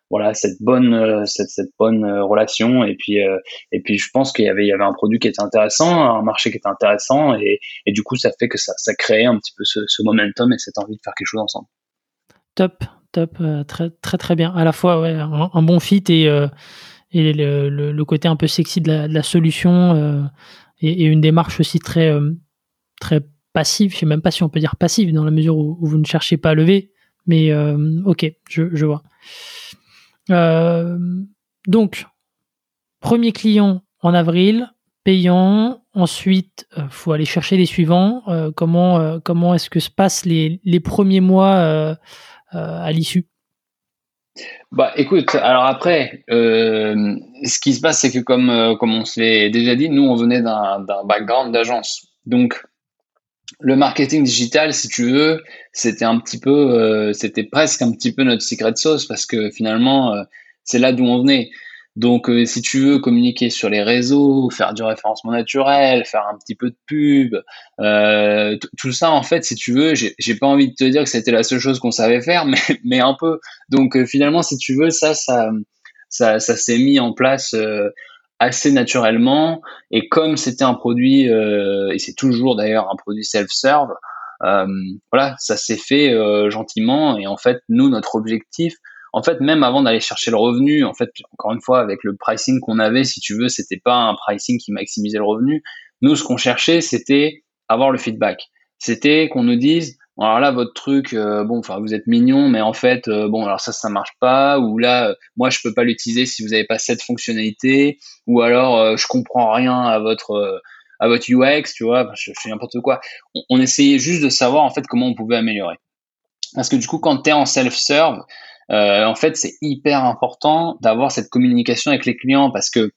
voilà cette bonne euh, cette, cette bonne euh, relation. Et puis euh, et puis je pense qu'il y avait il y avait un produit qui était intéressant un marché qui était intéressant. Et, et du coup ça fait que ça ça crée un petit peu ce, ce, momentum et cette envie de faire quelque chose ensemble. Top top très très très bien. À la fois ouais, un, bon fit et et le, le, côté un peu sexy de la, solution et, et, une démarche aussi très très passive. Je sais même pas si on peut dire passive dans la mesure où, où vous ne cherchez pas à lever. Mais ok je, je vois euh, donc, premier client en avril, payant. Ensuite, il euh, faut aller chercher les suivants. Euh, comment comment est-ce que se passent les, les premiers mois à l'issue? Bah écoute, alors après, ce qui se passe, c'est que comme, comme on se l'est déjà dit, nous on venait d'un background d'agence. Donc le marketing digital, si tu veux, c'était un petit peu, euh, c'était presque un petit peu notre secret sauce parce que finalement, euh, c'est là d'où on venait. Donc, euh, si tu veux communiquer sur les réseaux, faire du référencement naturel, faire un petit peu de pub, tout ça, en fait, si tu veux, j'ai pas envie de te dire que c'était la seule chose qu'on savait faire, (laughs) mais, mais un peu. Donc, finalement, si tu veux, ça, ça, ça, ça s'est mis en place assez naturellement. Et comme c'était un produit, euh, et c'est toujours d'ailleurs un produit self-serve, euh, voilà, ça s'est fait euh, gentiment. Et en fait, nous, notre objectif, en fait, même avant d'aller chercher le revenu, en fait, encore une fois, avec le pricing qu'on avait, si tu veux, c'était pas un pricing qui maximisait le revenu. Nous, ce qu'on cherchait, c'était avoir le feedback. C'était qu'on nous dise, alors là votre truc euh, bon vous êtes mignon mais en fait euh, bon alors ça ça marche pas ou là euh, moi je peux pas l'utiliser si vous avez pas cette fonctionnalité ou alors je comprends rien à votre à votre UX tu vois je, fais n'importe quoi. On, essayait juste de savoir en fait comment on pouvait améliorer. Parce que du coup quand tu es en self serve en fait c'est hyper important d'avoir cette communication avec les clients parce que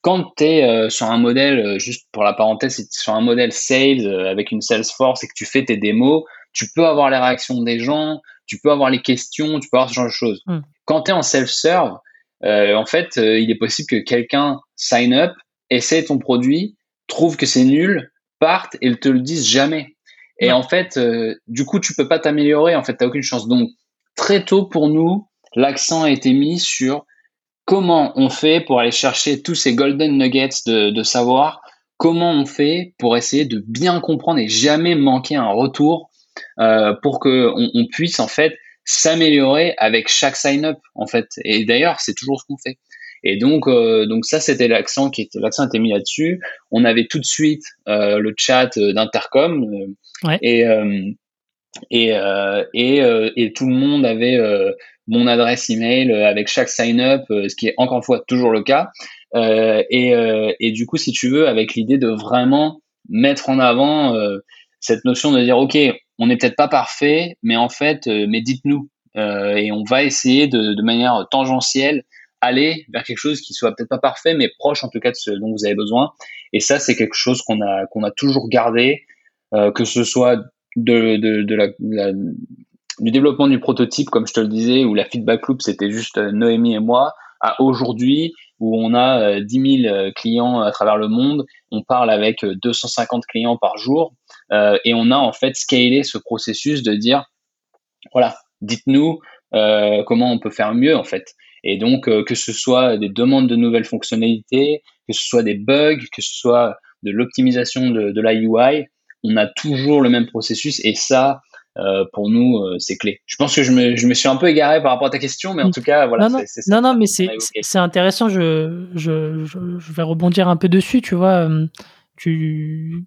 quand tu es sur un modèle, juste pour la parenthèse, sur un modèle sales avec une Salesforce et que tu fais tes démos, tu peux avoir les réactions des gens, tu peux avoir les questions, tu peux avoir ce genre de choses. Hmm. Quand tu es en self-serve, euh, en fait, euh, il est possible que quelqu'un sign up, essaie ton produit, trouve que c'est nul, parte et ne te le dise jamais. Et en fait, euh, du coup, tu peux pas t'améliorer. En fait, tu aucune chance. Donc, très tôt pour nous, l'accent a été mis sur comment on fait pour aller chercher tous ces golden nuggets de, de savoir comment on fait pour essayer de bien comprendre et jamais manquer un retour euh, pour que on, puisse en fait s'améliorer avec chaque sign-up en fait. Et d'ailleurs, c'est toujours ce qu'on fait. Et donc, euh, donc ça, c'était l'accent qui était l'accent était mis là-dessus. On avait tout de suite euh, le chat d'intercom et et, et, et tout le monde avait mon adresse email avec chaque sign-up, ce qui est encore une fois toujours le cas. et, et du coup, si tu veux, avec l'idée de vraiment mettre en avant cette notion de dire, ok, on n'est peut-être pas parfait, mais en fait, euh, mais dites-nous. Euh, et on va essayer de, de, manière tangentielle aller vers quelque chose qui soit peut-être pas parfait, mais proche en tout cas de ce dont vous avez besoin. Et ça, c'est quelque chose qu'on a qu'on a toujours gardé, euh, que ce soit de, de, de la, du développement du prototype, comme je te le disais, où la feedback loop c'était juste euh, Noémie et moi, à aujourd'hui où on a 10 000 clients à travers le monde, on parle avec 250 clients par jour. Euh, et on a en fait scalé ce processus de dire, voilà, dites-nous euh, comment on peut faire mieux en fait. Et donc, euh, que ce soit des demandes de nouvelles fonctionnalités, que ce soit des bugs, que ce soit de l'optimisation de, de, la UI, on a toujours le même processus et ça, euh, pour nous, euh, c'est clé. Je pense que je me, je me, suis un peu égaré par rapport à ta question, mais en tout cas, voilà. Non, non, non, non, mais c'est intéressant. Je, je, je, vais rebondir un peu dessus. Tu vois, tu,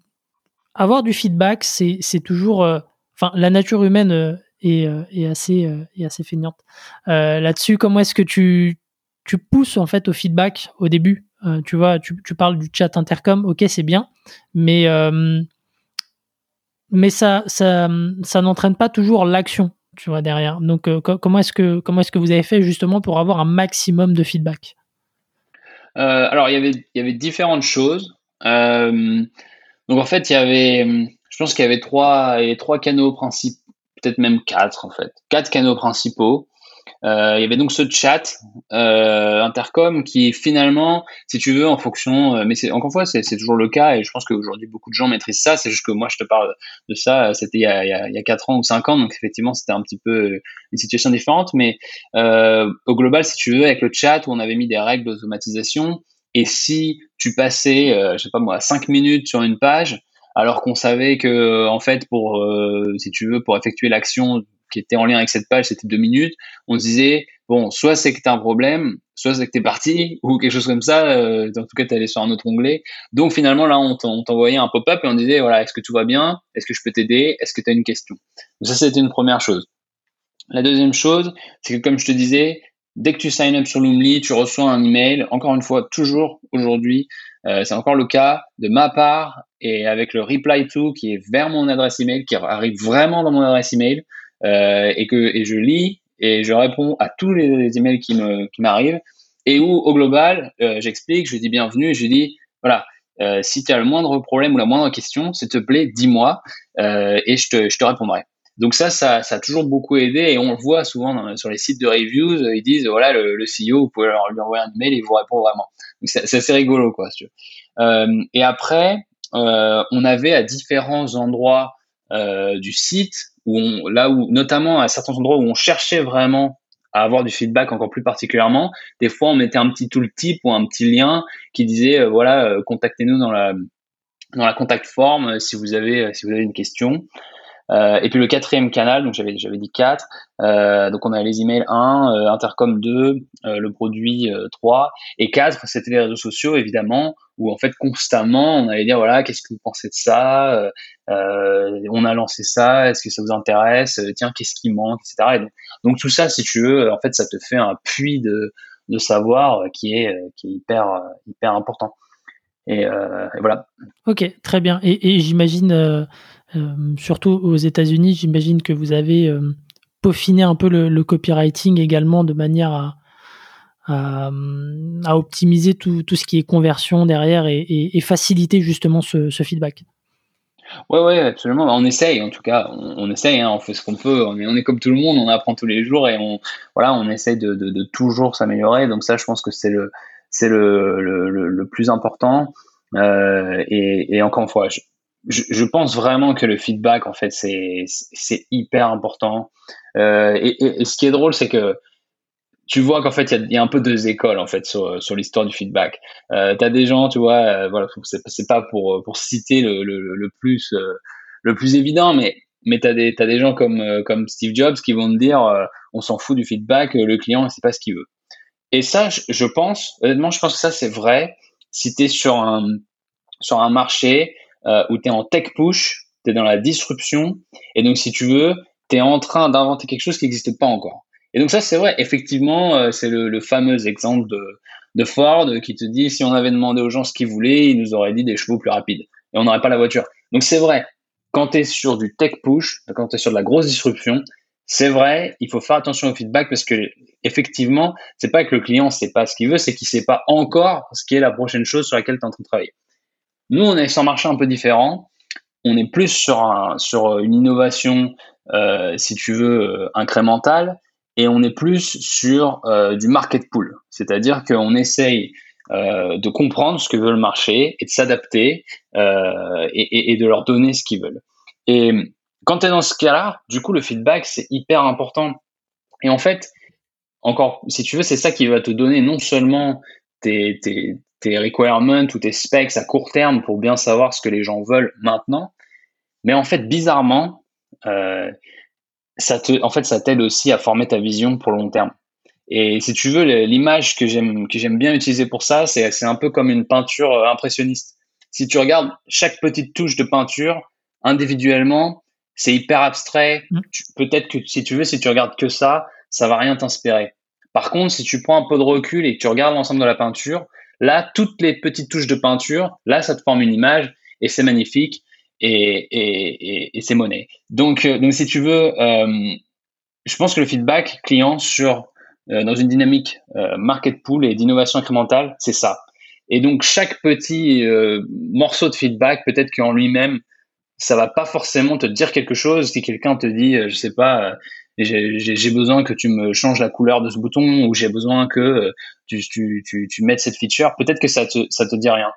avoir du feedback, c'est toujours. Euh, enfin, la nature humaine euh, est, euh, est, assez, est assez feignante. Là-dessus, comment est-ce que tu, tu pousses en fait au feedback au début? Tu vois, tu, tu, parles du chat intercom, ok, c'est bien, mais, mais ça, ça, ça n'entraîne pas toujours l'action, tu vois, derrière. Donc, comment est-ce que, comment est que vous avez fait justement pour avoir un maximum de feedback? Alors, il y avait, il y avait différentes choses. Euh, donc en fait, il y avait, je pense qu'il y avait trois, et trois canaux principaux, peut-être même quatre en fait, quatre canaux principaux. Euh, il y avait donc ce chat euh, intercom qui finalement, si tu veux, en fonction, euh, mais c'est encore une fois, c'est toujours le cas et je pense qu'aujourd'hui beaucoup de gens maîtrisent ça. C'est juste que moi, je te parle de ça, c'était il, il y a quatre ans ou cinq ans, donc effectivement, c'était un petit peu une situation différente. Mais euh, au global, si tu veux, avec le chat on avait mis des règles d'automatisation, et si tu passais, euh, je sais pas moi, 5 minutes sur une page, alors qu'on savait que, en fait, pour, euh, si tu veux, pour effectuer l'action qui était en lien avec cette page, c'était 2 minutes, on se disait, bon, soit c'est que tu as un problème, soit c'est que tu es parti, (laughs) ou quelque chose comme ça, euh, en tout cas, tu allé sur un autre onglet. Donc finalement, là, on t'envoyait un pop-up et on disait, voilà, est-ce que tout va bien? Est-ce que je peux t'aider? Est-ce que tu as une question? Donc ça, c'était une première chose. La deuxième chose, c'est que comme je te disais, Dès que tu sign up sur Loomly, tu reçois un email. Encore une fois, toujours aujourd'hui, euh, c'est encore le cas de ma part et avec le reply to qui est vers mon adresse email, qui arrive vraiment dans mon adresse email et que et je lis et je réponds à tous les, emails qui me qui m'arrivent et où au global, euh, j'explique, je dis bienvenue et je dis voilà. Euh, si tu as le moindre problème ou la moindre question, s'il te plaît, dis-moi euh, et je te, je te répondrai. Donc ça, ça, ça, a toujours beaucoup aidé et on le voit souvent sur les sites de reviews, ils disent voilà le, CEO, vous pouvez leur, lui envoyer un email il vous répond vraiment. C'est assez rigolo quoi. Si. Euh, et après, euh, on avait à différents endroits euh, du site là où notamment à certains endroits où on cherchait vraiment à avoir du feedback encore plus particulièrement, des fois on mettait un petit tooltip ou un petit lien qui disait euh, voilà euh, contactez-nous dans la dans la contact form si vous avez si vous avez une question. Euh, et puis le quatrième canal, donc j'avais j'avais dit quatre. Euh, donc on a les emails 1, euh, Intercom 2, le produit 3 et 4, c'était les réseaux sociaux évidemment où en fait constamment on allait dire voilà qu'est-ce que vous pensez de ça, on a lancé ça, est-ce que ça vous intéresse, tiens qu'est-ce qui manque, etc. donc, tout ça si tu veux en fait ça te fait un puits de de savoir qui est qui est hyper hyper important. Et, voilà. Ok, très bien. Et, j'imagine, surtout aux États-Unis, j'imagine que vous avez euh, peaufiné un peu le, copywriting également de manière à, optimiser tout, ce qui est conversion derrière et, faciliter justement ce, feedback. Ouais, ouais, absolument. On essaye, en tout cas, on, essaye, hein, on fait ce qu'on peut. On est, comme tout le monde, on apprend tous les jours et on, voilà, on essaye de, toujours s'améliorer. Donc ça, je pense que c'est le, plus important. Euh, et, et, encore une fois, je, je, pense vraiment que le feedback, en fait, c'est, hyper important. Euh, et, ce qui est drôle, c'est que tu vois qu'en fait, il y, a, un peu deux écoles en fait sur, sur l'histoire du feedback. Euh, tu as des gens, tu vois, euh, voilà, c'est pas pour, pour citer le, le, plus euh, le plus évident, mais mais t'as des t'as des gens comme euh, comme Steve Jobs qui vont te dire, on s'en fout du feedback, le client ne sait pas ce qu'il veut. Et ça, je, je, pense, honnêtement, je pense que ça c'est vrai. Si tu es sur un sur un marché où tu es en tech push, tu es dans la disruption, et donc si tu veux, tu es en train d'inventer quelque chose qui n'existe pas encore. Et donc ça, c'est vrai, effectivement, euh, c'est le, fameux exemple de, de, Ford qui te dit si on avait demandé aux gens ce qu'ils voulaient, ils nous auraient dit des chevaux plus rapides et on n'aurait pas la voiture. Donc c'est vrai, quand tu es sur du tech push, quand tu es sur de la grosse disruption, c'est vrai, il faut faire attention au feedback parce que effectivement, c'est pas que le client sait pas ce qu'il veut, c'est qu'il sait pas encore ce qui est la prochaine chose sur laquelle tu es en train de travailler. Nous, on est sur un marché un peu différent. On est plus sur, sur une innovation, euh, si tu veux, euh, incrémentale et on est plus sur euh, du market pool, c'est-à-dire qu'on essaye euh, de comprendre ce que veut le marché et de s'adapter euh, et, de leur donner ce qu'ils veulent. Et quand tu es dans ce cas-là, du coup, le feedback, c'est hyper important. Et en fait, encore, si tu veux, c'est ça qui va te donner non seulement tes, tes requirements ou tes specs à court terme pour bien savoir ce que les gens veulent maintenant, mais en fait, bizarrement, euh, ça te, en fait, ça t'aide aussi à former ta vision pour le long terme. Et si tu veux, l'image que j'aime, que j'aime bien utiliser pour ça, c'est, c'est un peu comme une peinture euh, impressionniste. Si tu regardes chaque petite touche de peinture individuellement, c'est hyper abstrait. Mmh. Peut-être que si tu veux, si tu regardes que ça, ça va rien t'inspirer. Par contre, si tu prends un peu de recul et que tu regardes l'ensemble de la peinture, là, toutes les petites touches de peinture, là, ça te forme une image et c'est magnifique et, et, et, c'est monnaie. Donc, euh, donc si tu veux, euh, je pense que le feedback client sur euh, dans une dynamique market pool et d'innovation incrémentale, c'est ça. Et donc chaque petit morceau de feedback, peut-être qu'en lui-même, ça va pas forcément te dire quelque chose. Si quelqu'un te dit, je sais pas, j'ai besoin que tu me changes la couleur de ce bouton ou j'ai besoin que tu, tu, tu, tu mettes cette feature, peut-être que ça te, ça te dit rien.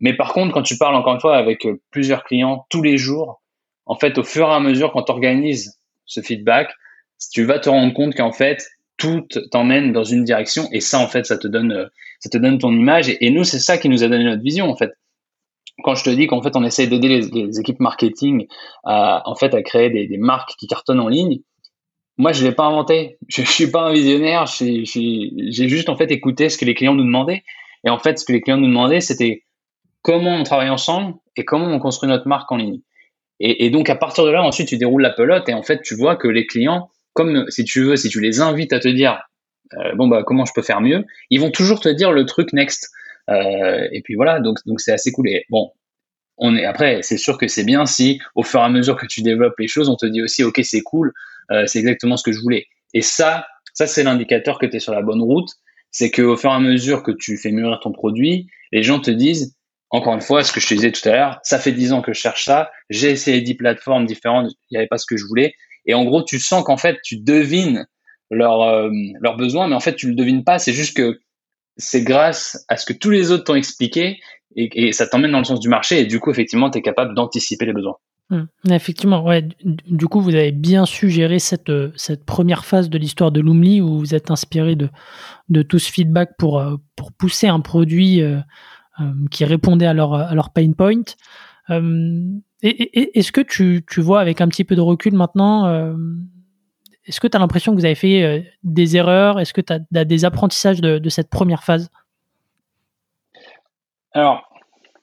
Mais par contre, quand tu parles encore une fois avec euh, plusieurs clients tous les jours, en fait, au fur et à mesure, quand tu organises ce feedback, tu vas te rendre compte qu'en fait, tout t'emmène dans une direction et ça, en fait, ça te donne, euh, ça te donne ton image. Et, nous, c'est ça qui nous a donné notre vision, en fait. Quand je te dis qu'en fait, on essaie d'aider les, équipes marketing à, en fait, à créer des marques qui cartonnent en ligne, moi, je l'ai pas inventé. Je, je suis pas un visionnaire. J'ai juste, en fait, écouté ce que les clients nous demandaient. Et en fait, ce que les clients nous demandaient, c'était comment on travaille ensemble et comment on construit notre marque en ligne. Et, donc à partir de là, ensuite tu déroules la pelote et en fait tu vois que les clients, comme si tu veux, si tu les invites à te dire euh, bon bah comment je peux faire mieux, ils vont toujours te dire le truc next. Euh, et puis voilà, donc donc c'est assez cool. Et bon, on est après, c'est sûr que c'est bien si au fur et à mesure que tu développes les choses, on te dit aussi ok c'est cool, c'est exactement ce que je voulais. Et ça, ça c'est l'indicateur que tu es sur la bonne route. C'est qu'au fur et à mesure que tu fais mûrir ton produit, les gens te disent encore une fois, ce que je te disais tout à l'heure, ça fait dix ans que je cherche ça, j'ai essayé dix plateformes différentes, il n'y avait pas ce que je voulais. Et en gros, tu sens qu'en fait, tu devines leurs euh, leurs besoins, mais en fait, tu le devines pas. C'est juste que c'est grâce à ce que tous les autres t'ont expliqué et, ça t'emmène dans le sens du marché. Et du coup, effectivement, tu es capable d'anticiper les besoins. Hum, effectivement, ouais. Du coup, vous avez bien su gérer cette, euh, cette première phase de l'histoire de Loomly où vous êtes inspiré de, de tout ce feedback pour, euh, pour pousser un produit euh, qui répondaient à leur, à leur pain point. Euh, est-ce que tu, tu, vois avec un petit peu de recul maintenant, est-ce que tu as l'impression que vous avez fait des erreurs? Est-ce que tu as, des apprentissages de, de, cette première phase? Alors,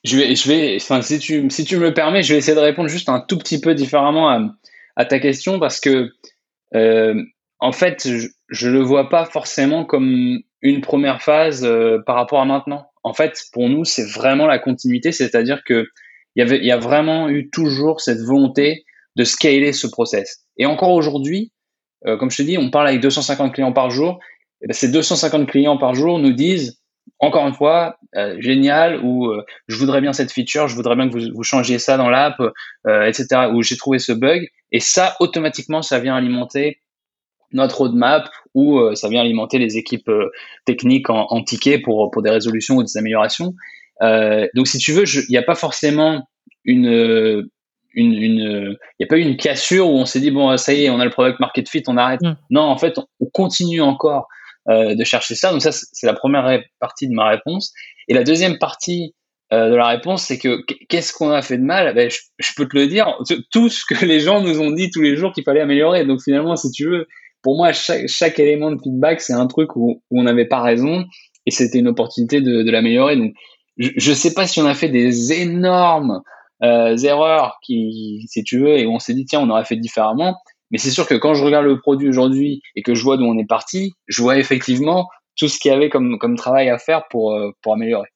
je vais, je vais enfin, si, tu, si tu me le permets, je vais essayer de répondre juste un tout petit peu différemment à, à ta question parce que, euh, en fait, je ne le vois pas forcément comme une première phase par rapport à maintenant en fait, pour nous, c'est vraiment la continuité, c'est-à-dire que il y avait, y a vraiment eu toujours cette volonté de scaler ce process. Et encore aujourd'hui, euh, comme je te dis, on parle avec 250 clients par jour. Et ben, ces 250 clients par jour nous disent, encore une fois, euh, génial, ou euh, je voudrais bien cette feature, je voudrais bien que vous, vous changiez ça dans l'app, euh, etc., ou j'ai trouvé ce bug. Et ça, automatiquement, ça vient alimenter notre roadmap ou ça vient alimenter les équipes techniques en, en tickets pour, pour des résolutions ou des améliorations. donc, si tu veux, il n'y a pas forcément une une, il n'y a pas eu une cassure où on s'est dit bon ça y est on a le product market fit on arrête mm. non en fait on continue encore euh, de chercher ça. Donc ça, c'est la première partie de ma réponse. Et la deuxième partie euh, de la réponse, c'est que qu'est-ce qu'on a fait de mal? Ben, je, peux te le dire, tout ce que les gens nous ont dit tous les jours qu'il fallait améliorer. Donc finalement, si tu veux, pour moi, chaque, élément de feedback, c'est un truc où, on n'avait pas raison et c'était une opportunité de, l'améliorer. Donc je ne sais pas si on a fait des énormes euh, erreurs qui, si tu veux, et où on s'est dit tiens, on aurait fait différemment. Mais c'est sûr que quand je regarde le produit aujourd'hui et que je vois d'où on est parti, je vois effectivement tout ce qu'il y avait comme, comme travail à faire pour, euh, pour améliorer.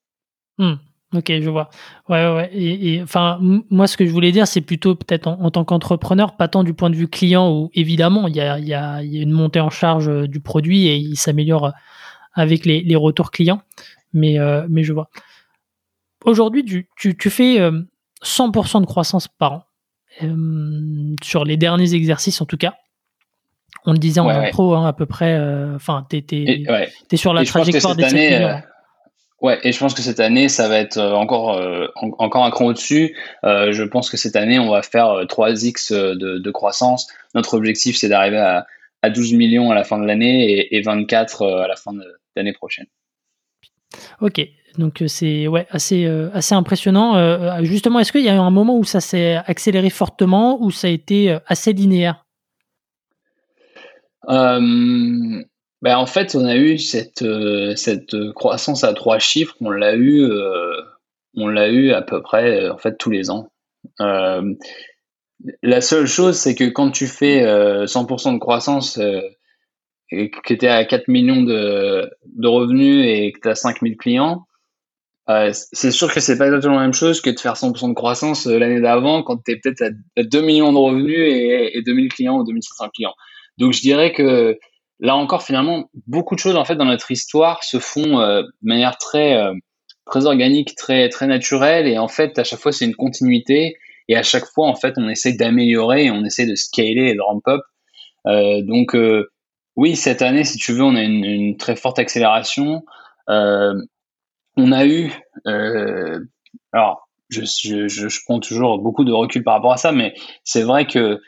Hmm. Ok, je vois. Ouais, ouais. Et, enfin, moi, ce que je voulais dire, c'est plutôt peut-être en, tant qu'entrepreneur, pas tant du point de vue client où évidemment il y a, y, a, une montée en charge euh, du produit et il s'améliore avec les, les, retours clients. Mais, euh, mais je vois. Aujourd'hui, tu, tu, tu, fais 100% de croissance par an. Euh, sur les derniers exercices en tout cas. On le disait en intro, hein, à peu près. Euh, enfin, tu es, sur la trajectoire des année, euh, Ouais, et je pense que cette année, ça va être encore, encore un cran au-dessus. je pense que cette année, on va faire 3x de, croissance. Notre objectif, c'est d'arriver à, à, 12 millions à la fin de l'année et, et, 24 à la fin de l'année prochaine. Ok, donc euh, c'est euh, assez impressionnant. Euh, justement, est-ce qu'il y a eu un moment où ça s'est accéléré fortement ou ça a été assez linéaire? Ben En fait, on a eu cette, croissance à trois chiffres, on l'a eu, à peu près en tous les ans. la seule chose, c'est que quand tu fais 100% de croissance et que tu es à 4 millions de, de revenus et que tu as 5000 clients, c'est sûr que c'est pas exactement la même chose que de faire 100% de croissance euh, l'année d'avant quand tu es peut-être à 2 millions de revenus et, et 2000 clients ou 2500 clients. Donc je dirais que là encore finalement beaucoup de choses en fait dans notre histoire se font euh, de manière très euh, très organique, très très naturelle et en fait à chaque fois c'est une continuité et à chaque fois en fait on essaie d'améliorer, on essaie de scaler et de ramp up. donc oui cette année si tu veux on a une, une très forte accélération. Euh, on a eu, euh, alors je, prends toujours beaucoup de recul par rapport à ça, mais c'est vrai que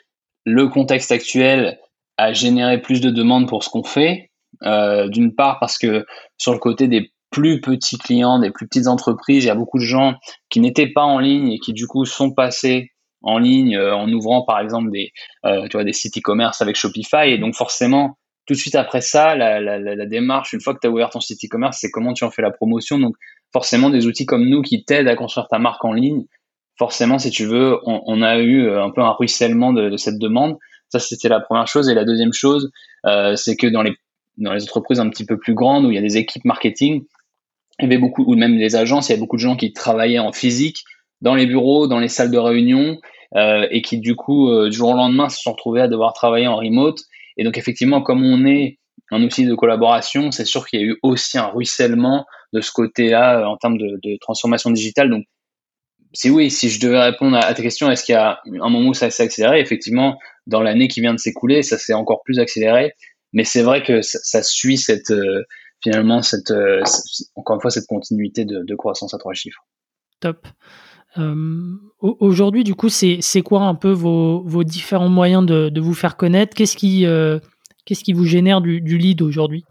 le contexte actuel a généré plus de demandes pour ce qu'on fait. Euh, D'une part parce que sur le côté des plus petits clients, des plus petites entreprises, il y a beaucoup de gens qui n'étaient pas en ligne et qui du coup sont passés en ligne euh, en ouvrant par exemple des, des sites e-commerce avec Shopify et donc forcément tout de suite après ça, la, démarche, une fois que tu as ouvert ton site e-commerce, c'est comment tu en fais la promotion. Donc, forcément, des outils comme nous qui t'aident à construire ta marque en ligne, forcément, si tu veux, on, a eu euh, un peu un ruissellement de, cette demande. Ça, c'était la première chose. Et la deuxième chose, euh, c'est que dans les, dans les entreprises un petit peu plus grandes, où il y a des équipes marketing, il y avait beaucoup, ou même les agences, il y a beaucoup de gens qui travaillaient en physique, dans les bureaux, dans les salles de réunion, euh, et qui, du coup, du jour au lendemain, se sont retrouvés à devoir travailler en remote et donc effectivement, comme on est un outil de collaboration, c'est sûr qu'il y a eu aussi un ruissellement de ce côté-là euh, en termes de, transformation digitale. Donc si oui, si je devais répondre à, ta question, est-ce qu'il y a un moment où ça s'est accéléré? Effectivement, dans l'année qui vient de s'écouler, ça s'est encore plus accéléré. Mais c'est vrai que ça, suit cette euh, finalement cette euh, encore une fois cette continuité de, croissance à trois chiffres. Top. Aujourd'hui, du coup, c'est quoi un peu vos, vos différents moyens de, de, vous faire connaître? Qu'est-ce qui, qu'est-ce qui vous génère du, du lead aujourd'hui?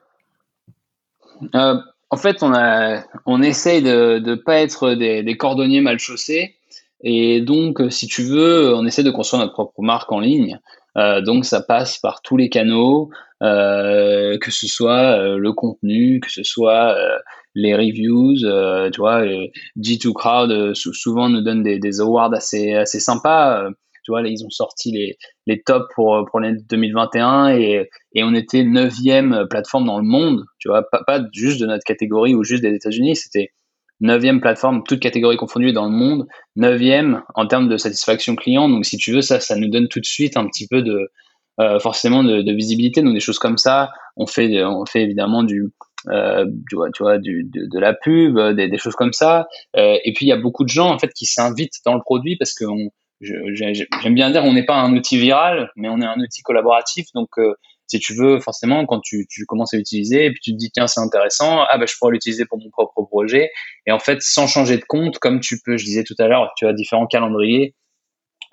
En fait, on, a, on essaye de ne pas être des, des, cordonniers mal chaussés. Et donc, si tu veux, on essaie de construire notre propre marque en ligne. Euh, donc, ça passe par tous les canaux, euh, que ce soit euh, le contenu, que ce soit les reviews, euh, tu vois, G2 Crowd euh, souvent nous donne des, des, awards assez, assez sympas. Euh, tu vois, là, ils ont sorti les, les tops pour, pour l'année 2021 et, et on était neuvième plateforme dans le monde, tu vois, pas, pas juste de notre catégorie ou juste des États-Unis, c'était neuvième plateforme, toute catégorie confondue dans le monde, neuvième en termes de satisfaction client. Donc, si tu veux, ça, ça nous donne tout de suite un petit peu de, euh, forcément de, visibilité. Donc, des choses comme ça, on fait, on fait évidemment du, vois, tu du, de, la pub, des, choses comme ça. et puis il y a beaucoup de gens en fait qui s'invitent dans le produit parce que j'aime bien dire on n'est pas un outil viral, mais on est un outil collaboratif. Donc si tu veux, forcément, quand tu, tu commences à l'utiliser, et puis tu te dis, tiens, c'est intéressant, ah ben, je pourrais l'utiliser pour mon propre projet. Et en fait, sans changer de compte, comme tu peux, je disais tout à l'heure, tu as différents calendriers,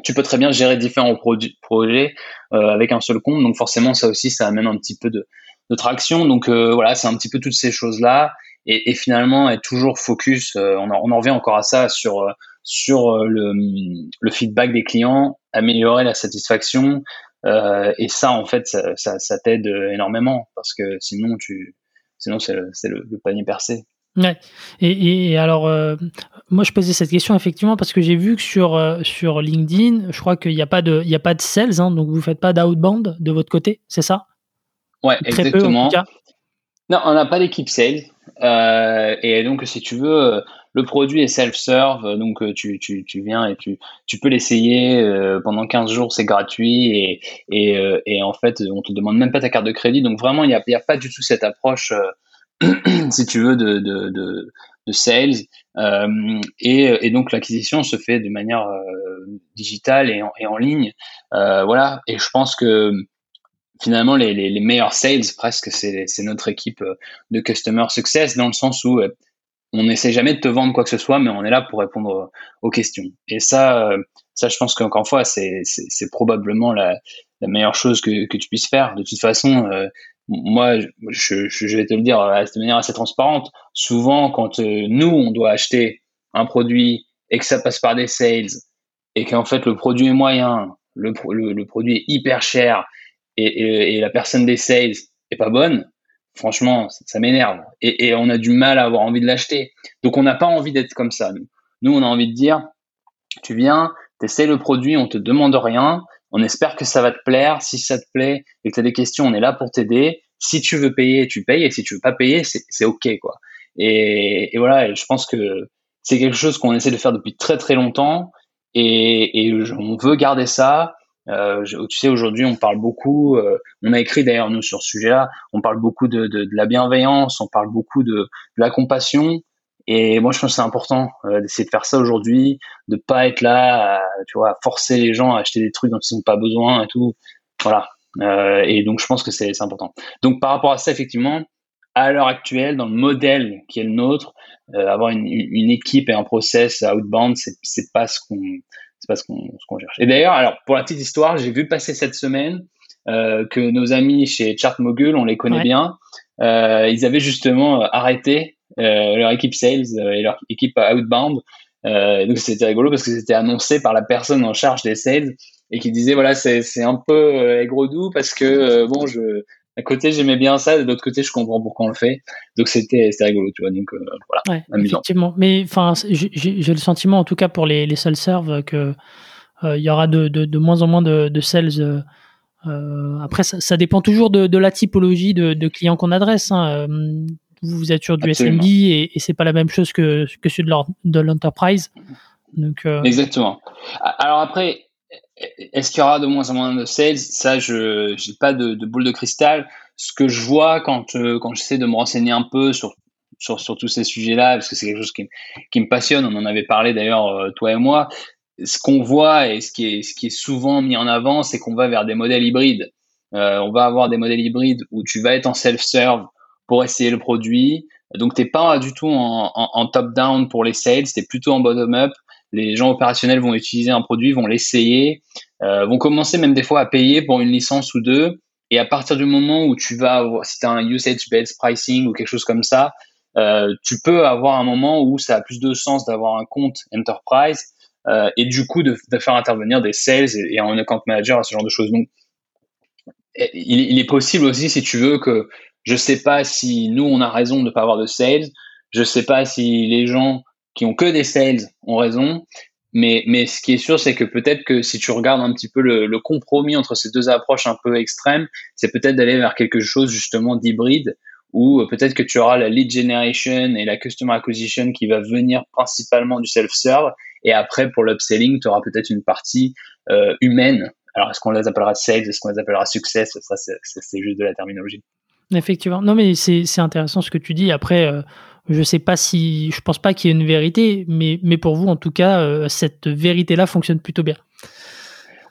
tu peux très bien gérer différents projets euh, avec un seul compte. Donc forcément, ça aussi, ça amène un petit peu de, de traction. Donc euh, voilà, c'est un petit peu toutes ces choses-là. Et, et, finalement, être toujours focus, euh, on, en, on en revient encore à ça, sur, euh, sur le, le feedback des clients, améliorer la satisfaction, euh, et ça, en fait, ça, ça, ça t'aide énormément parce que sinon, tu, sinon c'est le, le, le, panier percé. Ouais. Et, et alors, euh, moi, je posais cette question effectivement parce que j'ai vu que sur, euh, sur LinkedIn, je crois qu'il n'y a pas de, il y a pas de sales, hein, donc vous faites pas d'outbound de votre côté, c'est ça? Ouais, Très exactement. Peu, en tout cas? Non, on n'a pas d'équipe sales. Euh, et donc, si tu veux, le produit est self-serve, donc euh, tu, tu, tu, viens et tu, tu peux l'essayer euh, pendant 15 jours, c'est gratuit et, et, euh, et, en fait, on te demande même pas ta carte de crédit. Donc vraiment, il n'y a, a pas du tout cette approche, (clears throat) si tu veux, de, de, de, de sales. et, et donc l'acquisition se fait de manière digitale et en, et en ligne. voilà, et je pense que finalement, les, les, les meilleurs sales, presque, c'est notre équipe de Customer Success, dans le sens où on n'essaie jamais de te vendre quoi que ce soit, mais on est là pour répondre aux questions. Et ça, euh, ça, je pense qu'encore une fois, c'est, probablement la, la, meilleure chose que, que tu puisses faire. De toute façon, euh, moi, je, je, vais te le dire de manière assez transparente. Souvent, quand euh, nous, on doit acheter un produit et que ça passe par des sales et qu'en fait le produit est moyen, le, le, produit est hyper cher et, et, et la personne des sales est pas bonne, franchement, ça, m'énerve. Et, on a du mal à avoir envie de l'acheter. Donc, on n'a pas envie d'être comme ça, nous. Nous, on a envie de dire, tu viens, tu essaies le produit, on te demande rien, on espère que ça va te plaire. Si ça te plaît et que tu as des questions, on est là pour t'aider. Si tu veux payer, tu payes. Et si tu veux pas payer, c'est OK, quoi. Et, et voilà, je pense que c'est quelque chose qu'on essaie de faire depuis très, très longtemps. Et, et on veut garder ça. Euh, tu sais, aujourd'hui, on parle beaucoup, euh, on a écrit d'ailleurs nous sur ce sujet-là, on parle beaucoup de, de, la bienveillance, on parle beaucoup de, de, la compassion. Et moi, je pense que c'est important euh, d'essayer de faire ça aujourd'hui, de pas être là, tu vois, à forcer les gens à acheter des trucs dont ils n'ont pas besoin et tout. Voilà. Et donc, je pense que c'est important. Donc, par rapport à ça, effectivement, à l'heure actuelle, dans le modèle qui est le nôtre, avoir une, une, équipe et un process outbound, c'est pas ce qu'on c'est pas ce qu'on cherche. Et d'ailleurs, alors pour la petite histoire, j'ai vu passer cette semaine euh, que nos amis chez Chartmogul, on les connaît bien, euh, ils avaient justement euh, arrêté euh, leur équipe sales et leur équipe outbound. Donc c'était rigolo parce que c'était annoncé par la personne en charge des sales et qui disait voilà c'est un peu aigre doux parce que bon je à côté j'aimais bien ça, de l'autre côté je comprends pourquoi on le fait. Donc c'était rigolo, tu vois. Donc euh, voilà, ouais, Effectivement, mais enfin j'ai le sentiment en tout cas pour les les sales serve que euh, il y aura de, de, de, moins en moins de, de sales. Euh, après ça, ça, dépend toujours de, de la typologie de, de clients qu'on adresse. Hein. Vous êtes sur du SMB et, et c'est pas la même chose que que celui de l'enterprise. Donc exactement. Alors après est-ce qu'il y aura de moins en moins de sales? Ça, je n'ai pas de, de, boule de cristal. Ce que je vois quand, euh, quand j'essaie de me renseigner un peu sur, sur, sur tous ces sujets-là, parce que c'est quelque chose qui, qui, me passionne, on en avait parlé d'ailleurs, euh, toi et moi, ce qu'on voit et ce qui, est, ce qui est souvent mis en avant, c'est qu'on va vers des modèles hybrides. Euh, on va avoir des modèles hybrides où tu vas être en self-serve pour essayer le produit. Donc, tu n'es pas du tout en, en, en top-down pour les sales, tu es plutôt en bottom-up les gens opérationnels vont utiliser un produit, vont l'essayer, euh, vont commencer même des fois à payer pour une licence ou deux. Et à partir du moment où tu vas avoir, si tu as un usage-based pricing ou quelque chose comme ça, euh, tu peux avoir un moment où ça a plus de sens d'avoir un compte enterprise euh, et du coup de, faire intervenir des sales et, un account manager à ce genre de choses. Donc, il, il, est possible aussi, si tu veux, que je sais pas si nous on a raison de ne pas avoir de sales, je sais pas si les gens qui ont que des sales ont raison. Mais, mais ce qui est sûr, c'est que peut-être que si tu regardes un petit peu le, compromis entre ces deux approches un peu extrêmes, c'est peut-être d'aller vers quelque chose justement d'hybride où euh, peut-être que tu auras la lead generation et la customer acquisition qui va venir principalement du self-serve. Et après, pour l'upselling, tu auras peut-être une partie euh, humaine. Alors, est-ce qu'on les appellera sales? Est-ce qu'on les appellera success? Ça, c'est juste de la terminologie. Effectivement. Non, mais c'est intéressant ce que tu dis. Après, euh, je sais pas si, je pense pas qu'il y ait une vérité, mais, mais pour vous, en tout cas, euh, cette vérité-là fonctionne plutôt bien.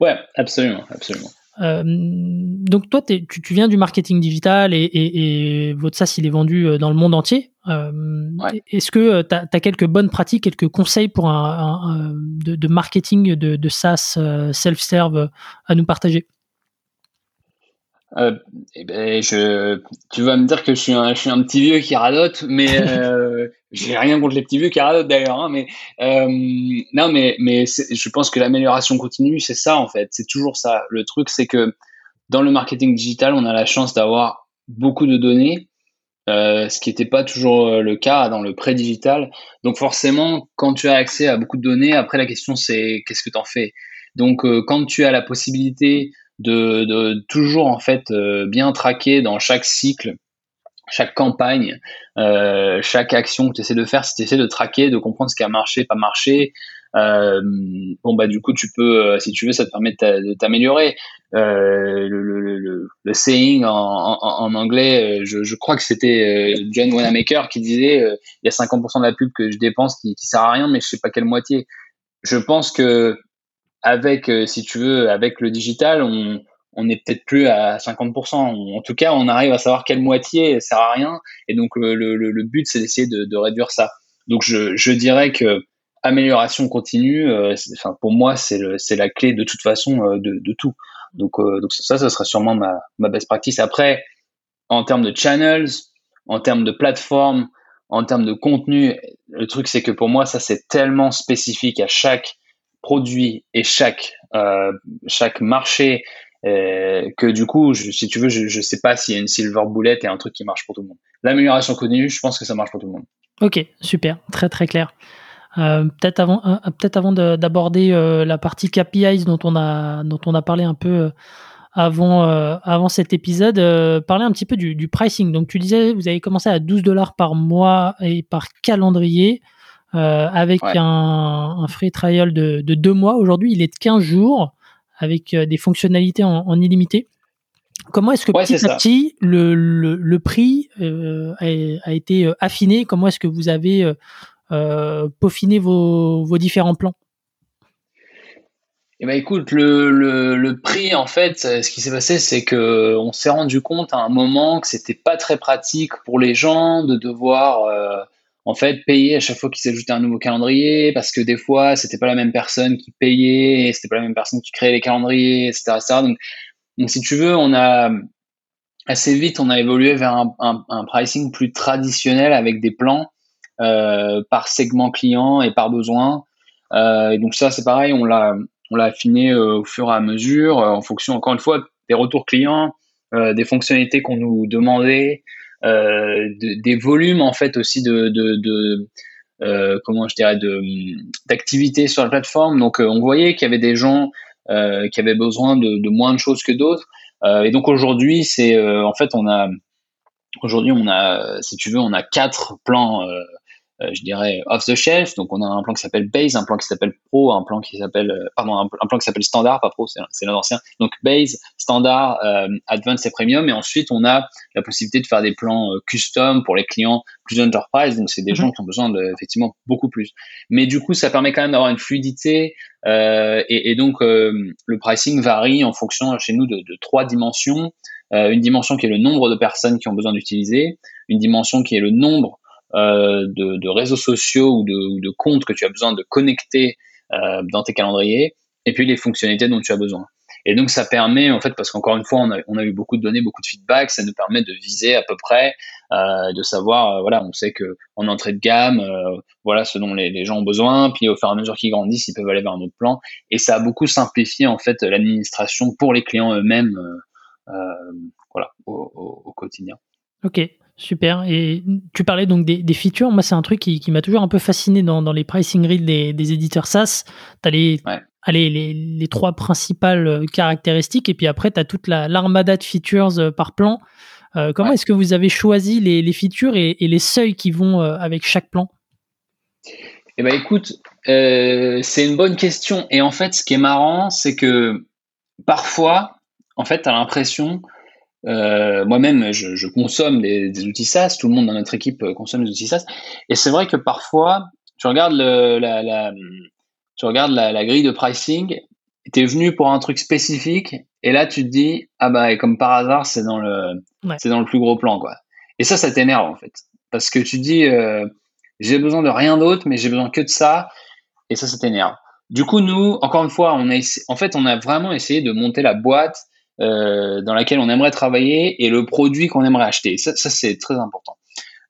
Ouais, absolument, absolument. Euh, donc toi, tu, tu, viens du marketing digital et, et, et, votre SaaS, il est vendu dans le monde entier. Est-ce que tu as, quelques bonnes pratiques, quelques conseils pour un, de, de, marketing de, de SaaS self-serve à nous partager? Euh, eh ben, je, tu vas me dire que je suis un, je suis un petit vieux qui radote, mais (laughs) euh, j'ai rien contre les petits vieux qui radotent d'ailleurs. Hein, mais euh, non, mais mais je pense que l'amélioration continue, c'est ça en fait. C'est toujours ça. Le truc, c'est que dans le marketing digital, on a la chance d'avoir beaucoup de données, euh, ce qui n'était pas toujours euh, le cas dans le pré-digital. Donc forcément, quand tu as accès à beaucoup de données, après la question c'est qu'est-ce que tu en fais? Donc quand tu as la possibilité de, de toujours en fait euh, bien traquer dans chaque cycle chaque campagne, euh, chaque action que tu essaies de faire, si tu essaies de traquer, de comprendre ce qui a marché, pas marché, euh, bon bah du coup tu peux, si tu veux, ça te permet de t'améliorer. le, le, le, le, saying en, en, en anglais, je, je, crois que c'était John Wanamaker qui disait il y a 50% de la pub que je dépense qui, qui sert à rien, mais je sais pas quelle moitié. Je pense que avec, euh, si tu veux, avec le digital, on, on est peut-être plus à 50%. En tout cas, on arrive à savoir quelle moitié sert à rien. Et donc, le, le, le but, c'est d'essayer de, de, réduire ça. Donc, je, je dirais que amélioration continue, euh, enfin, pour moi, c'est la clé de toute façon euh, de, de, tout. Donc, donc ça, ça sera sûrement ma, ma best practice. Après, en termes de channels, en termes de plateformes, en termes de contenu, le truc, c'est que pour moi, ça, c'est tellement spécifique à chaque produit et chaque euh, chaque marché euh, que du coup, si tu veux, je, je sais pas s'il y a une silver bullet et un truc qui marche pour tout le monde. L'amélioration continue, je pense que ça marche pour tout le monde. Ok, super, très très clair. Euh, peut-être avant, peut-être avant d'aborder la partie KPIs dont on a dont on a parlé un peu avant avant cet épisode, parler un petit peu du, du, pricing. Donc tu disais, vous avez commencé à 12 dollars par mois et par calendrier. Euh, avec un, un, free trial de, de deux mois. Aujourd'hui, il est de 15 jours avec euh, des fonctionnalités en, en illimité. Comment est-ce que petit à petit le, le, le prix euh, a, a, été affiné? Comment est-ce que vous avez euh, peaufiné vos, vos différents plans? Eh ben écoute, le, le, le, prix, en fait, ce qui s'est passé, c'est que on s'est rendu compte à un moment que c'était pas très pratique pour les gens de devoir en fait payer à chaque fois qu'il s'ajoutait un nouveau calendrier parce que des fois c'était pas la même personne qui payait c'était pas la même personne qui créait les calendriers etc, Donc, donc si tu veux on a assez vite on a évolué vers un pricing plus traditionnel avec des plans euh, par segment client et par besoin. Euh, et donc ça c'est pareil on l'a on l'a affiné euh, au fur et à mesure euh, en fonction encore une fois des retours clients euh, des fonctionnalités qu'on nous demandait euh, des volumes en fait aussi de, de, de euh, comment je dirais de d'activités sur la plateforme. Donc euh, on voyait qu'il y avait des gens qui avaient besoin de, de, moins de choses que d'autres. et donc aujourd'hui c'est en fait on a aujourd'hui on a si tu veux on a quatre plans euh, je dirais off the shelf. Donc on a un plan qui s'appelle Base, un plan qui s'appelle Pro, un plan qui s'appelle euh, pardon un, plan qui s'appelle Standard, pas Pro, c'est l'ancien. Donc Base, Standard, euh, Advanced et Premium. Et ensuite on a la possibilité de faire des plans custom pour les clients plus enterprise. Donc c'est des mhm. gens qui ont besoin de effectivement beaucoup plus. Mais du coup ça permet quand même d'avoir une fluidité et, et, donc le pricing varie en fonction chez nous de, de trois dimensions. une dimension qui est le nombre de personnes qui ont besoin d'utiliser, une dimension qui est le nombre euh, de, réseaux sociaux ou de, comptes que tu as besoin de connecter euh, dans tes calendriers, et puis les fonctionnalités dont tu as besoin. Et donc ça permet, en fait, parce qu'encore une fois, on a, eu beaucoup de données, beaucoup de feedback, ça nous permet de viser à peu près, euh, de savoir, voilà, on sait que en entrée de gamme, voilà, ce dont les, gens ont besoin, puis au fur et à mesure qu'ils grandissent, ils peuvent aller vers un autre plan. Et ça a beaucoup simplifié en fait l'administration pour les clients eux-mêmes, voilà, au, au, au quotidien. Ok, Super. Et tu parlais donc des, des features. Moi, c'est un truc qui, qui m'a toujours un peu fasciné dans, dans les pricing reads des, des éditeurs SaaS. Tu as les, allez, les, les, trois principales euh, caractéristiques et puis après, tu as toute l'armada de features euh, par plan. Euh, comment est-ce que vous avez choisi les, les features et, et, les seuils qui vont avec chaque plan? Eh ben, écoute, euh, c'est une bonne question. Et en fait, ce qui est marrant, c'est que parfois, en fait, tu as l'impression moi-même, je, consomme des, outils SaaS. Tout le monde dans notre équipe consomme des outils SaaS. Et c'est vrai que parfois, tu regardes la, tu regardes la, grille de pricing, tu es venu pour un truc spécifique, et là tu te dis ah bah comme par hasard c'est dans le c'est dans le plus gros plan quoi. Et ça, ça t'énerve en fait, parce que tu te dis j'ai besoin de rien d'autre, mais j'ai besoin que de ça, et ça, ça t'énerve. Du coup, nous, encore une fois, on a en fait, on a vraiment essayé de monter la boîte euh, dans laquelle on aimerait travailler et le produit qu'on aimerait acheter. Ça, c'est très important.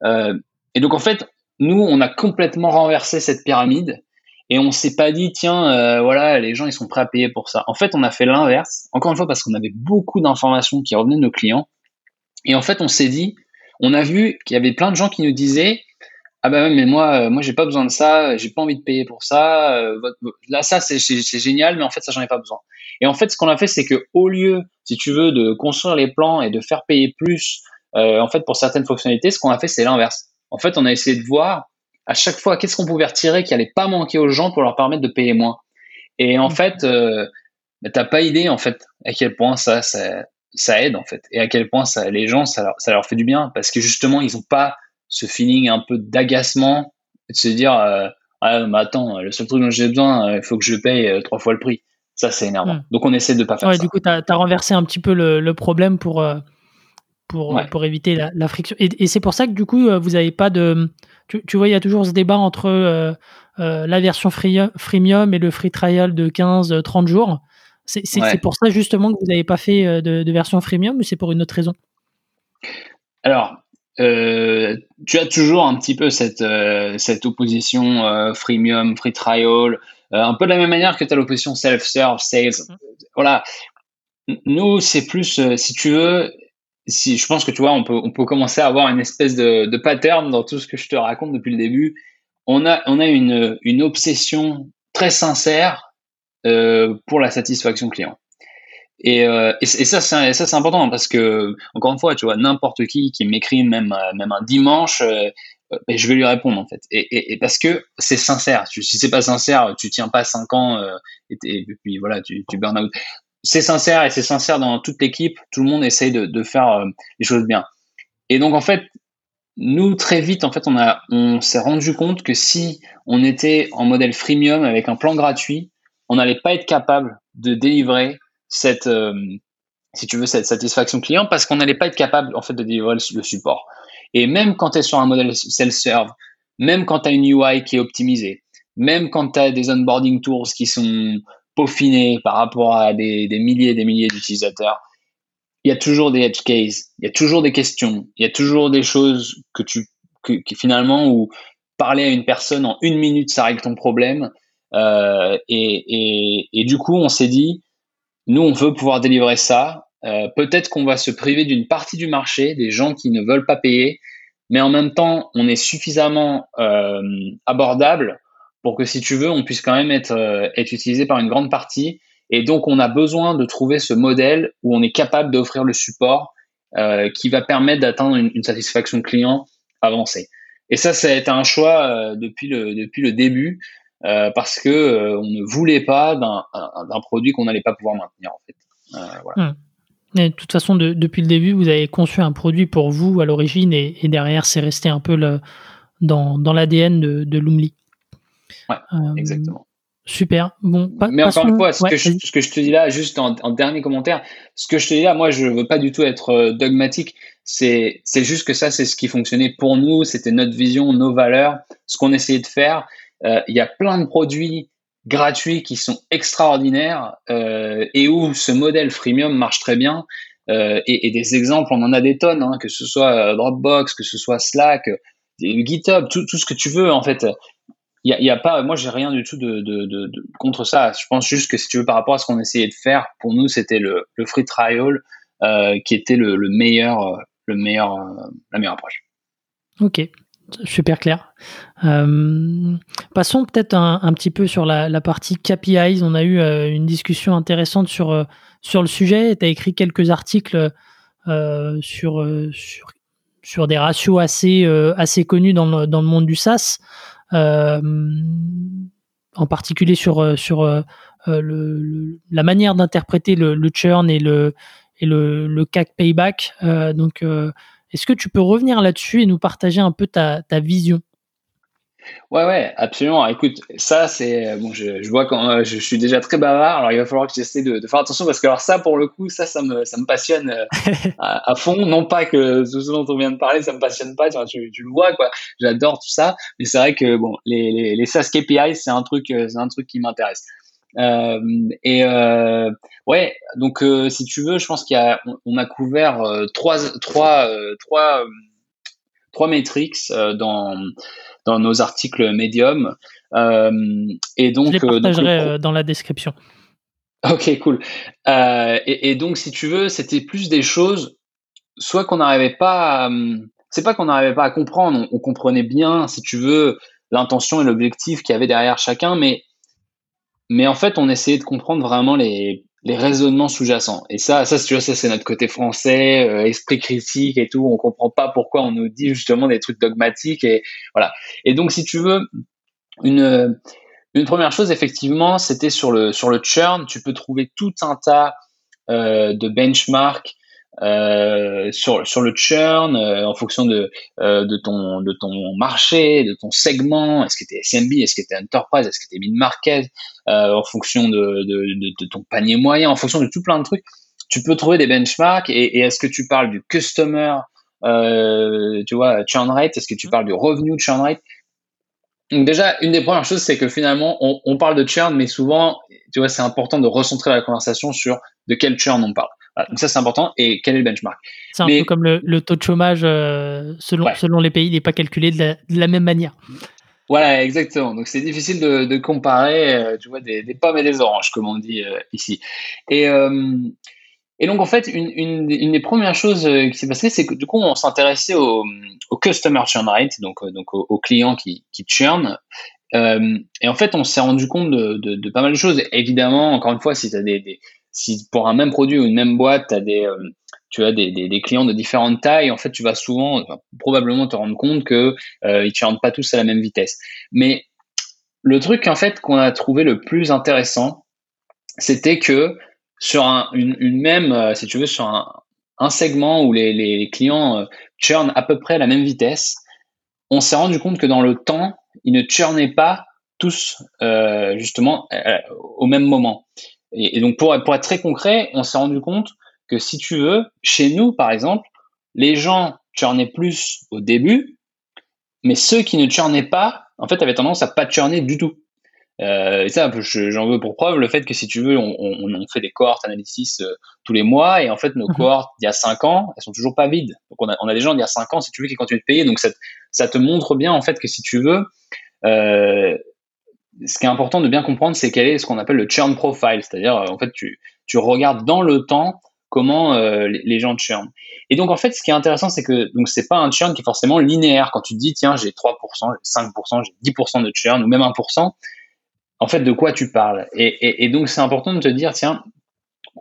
Euh, et donc, en fait, nous, on a complètement renversé cette pyramide et on s'est pas dit, tiens, euh, voilà, les gens, ils sont prêts à payer pour ça. En fait, on a fait l'inverse. Encore une fois, parce qu'on avait beaucoup d'informations qui revenaient de nos clients. Et en fait, on s'est dit, on a vu qu'il y avait plein de gens qui nous disaient, ah bah ouais, mais moi, euh, moi j'ai pas besoin de ça, j'ai pas envie de payer pour ça. Euh, là, ça c'est génial, mais en fait ça j'en ai pas besoin. Et en fait, ce qu'on a fait, c'est que au lieu, si tu veux, de construire les plans et de faire payer plus, euh, en fait pour certaines fonctionnalités, ce qu'on a fait, c'est l'inverse. En fait, on a essayé de voir à chaque fois qu'est-ce qu'on pouvait retirer qui allait pas manquer aux gens pour leur permettre de payer moins. Et en mmh. fait, bah, t'as pas idée en fait à quel point ça, ça, ça aide en fait, et à quel point ça, les gens, ça leur, ça leur fait du bien parce que justement, ils ont pas ce feeling un peu d'agacement, de se dire euh, ah, mais attends, le seul truc dont j'ai besoin, euh, il faut que je paye euh, trois fois le prix. Ça, c'est énervant. Hmm. Donc, on essaie de pas faire ouais, ça. Du coup, tu as, renversé un petit peu le, problème pour, pour, pour éviter la, friction. Et, c'est pour ça que, du coup, vous n'avez pas de. Tu, vois, il y a toujours ce débat entre la version freemium et le free trial de 15-30 jours. C'est pour ça, justement, que vous n'avez pas fait de, de version freemium ou c'est pour une autre raison? Alors, euh, tu as toujours un petit peu cette, euh, cette opposition euh, freemium, free trial, un peu de la même manière que tu as l'opposition self-serve, sales. Mm-hmm. Voilà. Nous, c'est plus, si tu veux, si je pense que tu vois, on peut, on peut commencer à avoir une espèce de, de pattern dans tout ce que je te raconte depuis le début. On a, on a une, une obsession très sincère pour la satisfaction client. Et, euh, et, ça, c'est, ça, c'est important parce que, encore une fois, tu vois, n'importe qui qui m'écrit, même, euh, même un dimanche, euh, ben, je vais lui répondre, en fait. Et, et, parce que c'est sincère. si c'est pas sincère, tu tiens pas cinq ans et, puis voilà, tu, tu burn out. C'est sincère et c'est sincère dans toute l'équipe. Tout le monde essaye de, de faire les choses bien. Et donc, en fait, nous, très vite, en fait, on, a, on s'est rendu compte que si on était en modèle freemium avec un plan gratuit, on n'allait pas être capable de délivrer cette, euh, si tu veux, cette satisfaction client parce qu'on n'allait pas être capable en fait de délivrer le, support. Et même quand tu es sur un modèle self-serve, même quand tu as une UI qui est optimisée, même quand tu as des onboarding tools qui sont peaufinés par rapport à des, des milliers et des milliers d'utilisateurs, il y a toujours des edge cases, il y a toujours des questions, il y a toujours des choses que tu que, finalement où parler à une personne en une minute ça règle ton problème. Euh, et, et, du coup, on s'est dit, nous, on veut pouvoir délivrer ça. Euh, peut-être qu'on va se priver d'une partie du marché, des gens qui ne veulent pas payer, mais en même temps, on est suffisamment euh, abordable pour que, si tu veux, on puisse quand même être, euh, être utilisé par une grande partie. Et donc, on a besoin de trouver ce modèle où on est capable d'offrir le support qui va permettre d'atteindre une, une, satisfaction client avancée. Et ça, ça a été un choix depuis, le, depuis le début. Euh, parce que euh, on ne voulait pas d'un produit qu'on n'allait pas pouvoir maintenir en fait. Euh, voilà. Hmm. de toute façon, depuis le début, vous avez conçu un produit pour vous à l'origine et, derrière, c'est resté un peu le, dans, dans l'ADN de, de Loomly. Ouais, exactement. Super. Bon, Mais encore une fois, ce, que je, ce, que je, te dis là, juste en, en, dernier commentaire, ce que je te dis là, moi, je veux pas du tout être dogmatique. C'est juste que ça, c'est ce qui fonctionnait pour nous. C'était notre vision, nos valeurs, ce qu'on essayait de faire. Euh, il y a plein de produits gratuits qui sont extraordinaires euh, et où ce modèle freemium marche très bien. Euh, et, des exemples, on en a des tonnes, hein, que ce soit Dropbox, que ce soit Slack, GitHub, tout, ce que tu veux en fait. Il y a, pas, moi j'ai rien du tout contre ça. Je pense juste que si tu veux par rapport à ce qu'on essayait de faire, pour nous c'était le, free trial qui était le meilleur, le meilleur, la meilleure approche. Ok, Super clair. Euh, passons peut-être un, petit peu sur la, partie KPIs. On a eu euh, une discussion intéressante sur, euh, le sujet. Tu as écrit quelques articles sur, des ratios assez, connus dans le, monde du SaaS, en particulier sur, la manière d'interpréter le, churn et le, et le CAC Payback. donc, est-ce que tu peux revenir là-dessus et nous partager un peu ta, ta vision? Ouais, ouais, absolument. Écoute, ça, c'est bon. Je, je vois quand euh, je, suis déjà très bavard, alors il va falloir que j'essaie de, de, faire attention parce que alors ça, pour le coup, ça, ça me, ça me passionne euh, (laughs) à, fond. Non pas que tout ce dont on vient de parler, ça me passionne pas. Tu, tu, le vois, quoi. J'adore tout ça, mais c'est vrai que bon, les, les, les SaaS KPI, c'est un truc, euh, c'est un truc qui m'intéresse. Euh, et euh, ouais, donc si tu veux, je pense qu'il y a, on, a couvert trois, trois, trois, trois métriques dans dans nos articles Medium. Euh, et donc, je les euh, partagerai euh, dans la description. Ok, cool. Et, et, donc, si tu veux, c'était plus des choses, soit qu'on n'arrivait pas, à, c'est pas qu'on n'arrivait pas à comprendre, on, comprenait bien, si tu veux, l'intention et l'objectif qu'il y avait derrière chacun, mais mais en fait, on essayait de comprendre vraiment les, les raisonnements sous-jacents. Et ça, ça, tu vois, ça c'est notre côté français, euh, esprit critique et tout. On comprend pas pourquoi on nous dit justement des trucs dogmatiques et voilà. Et donc, si tu veux, une une première chose, effectivement, c'était sur le sur le churn. Tu peux trouver tout un tas euh, de benchmarks euh, sur, sur le churn euh, en fonction de, euh, de, ton, de ton marché, de ton segment, est-ce que tu es SMB, est-ce que tu es enterprise, est-ce que tu es mid-market, en fonction de, de, de, ton panier moyen, en fonction de tout plein de trucs. Tu peux trouver des benchmarks. Et, et est-ce que tu parles du customer, tu vois, churn rate, est-ce que tu parles du revenu churn rate? Donc déjà, une des premières choses, c'est que finalement, on, on, parle de churn, mais souvent, tu vois, c'est important de recentrer la conversation sur de quel churn on parle donc ça, c'est important. Et quel est le benchmark? C'est un peu comme le, taux de chômage euh, selon, selon les pays, il n'est pas calculé de la, même manière. Voilà, exactement. Donc c'est difficile de, comparer, euh, tu vois, des, pommes et des oranges, comme on dit euh, ici. Et, et donc en fait, une, une, des premières choses qui s'est passée, c'est que du coup, on s'intéressait au, au, customer churn rate, donc, donc aux, clients qui, qui churn. et en fait, on s'est rendu compte de, de, pas mal de choses. Évidemment, encore une fois, si tu as des si pour un même produit ou une même boîte, as des, euh, tu as des, clients de différentes tailles, en fait, tu vas souvent, probablement te rendre compte que euh, ils pas tous à la même vitesse. Mais le truc, en fait, qu'on a trouvé le plus intéressant, c'était que sur un, même, euh, segment où les, clients euh, churnent à peu près à la même vitesse, on s'est rendu compte que dans le temps, ils ne churnaient pas tous justement au même moment. Et, donc, pour, pour, être très concret, on s'est rendu compte que si tu veux, chez nous, par exemple, les gens churnaient plus au début, mais ceux qui ne churnaient pas, en fait, avaient tendance à pas churner du tout. Euh, et ça, j'en veux pour preuve le fait que si tu veux, on, on, on fait des cohortes analysis euh, tous les mois, et en fait, nos mhm. cohortes d'il y a 5 ans, elles sont toujours pas vides. Donc, on a, on a des gens d'il y a 5 ans, si tu veux, qui continuent de payer. Donc, ça, ça te montre bien, en fait, que si tu veux, euh, ce qui est important de bien comprendre, c'est quel est ce qu'on appelle le churn profile, c'est-à-dire euh, en fait tu, tu regardes dans le temps comment euh, les, gens churn. Et donc en fait, ce qui est intéressant, c'est que donc c'est pas un churn qui est forcément linéaire. Quand tu te dis tiens j'ai 3%, j'ai 5%, j'ai 10% de churn ou même 1%, en fait de quoi tu parles? Et, et, donc c'est important de te dire tiens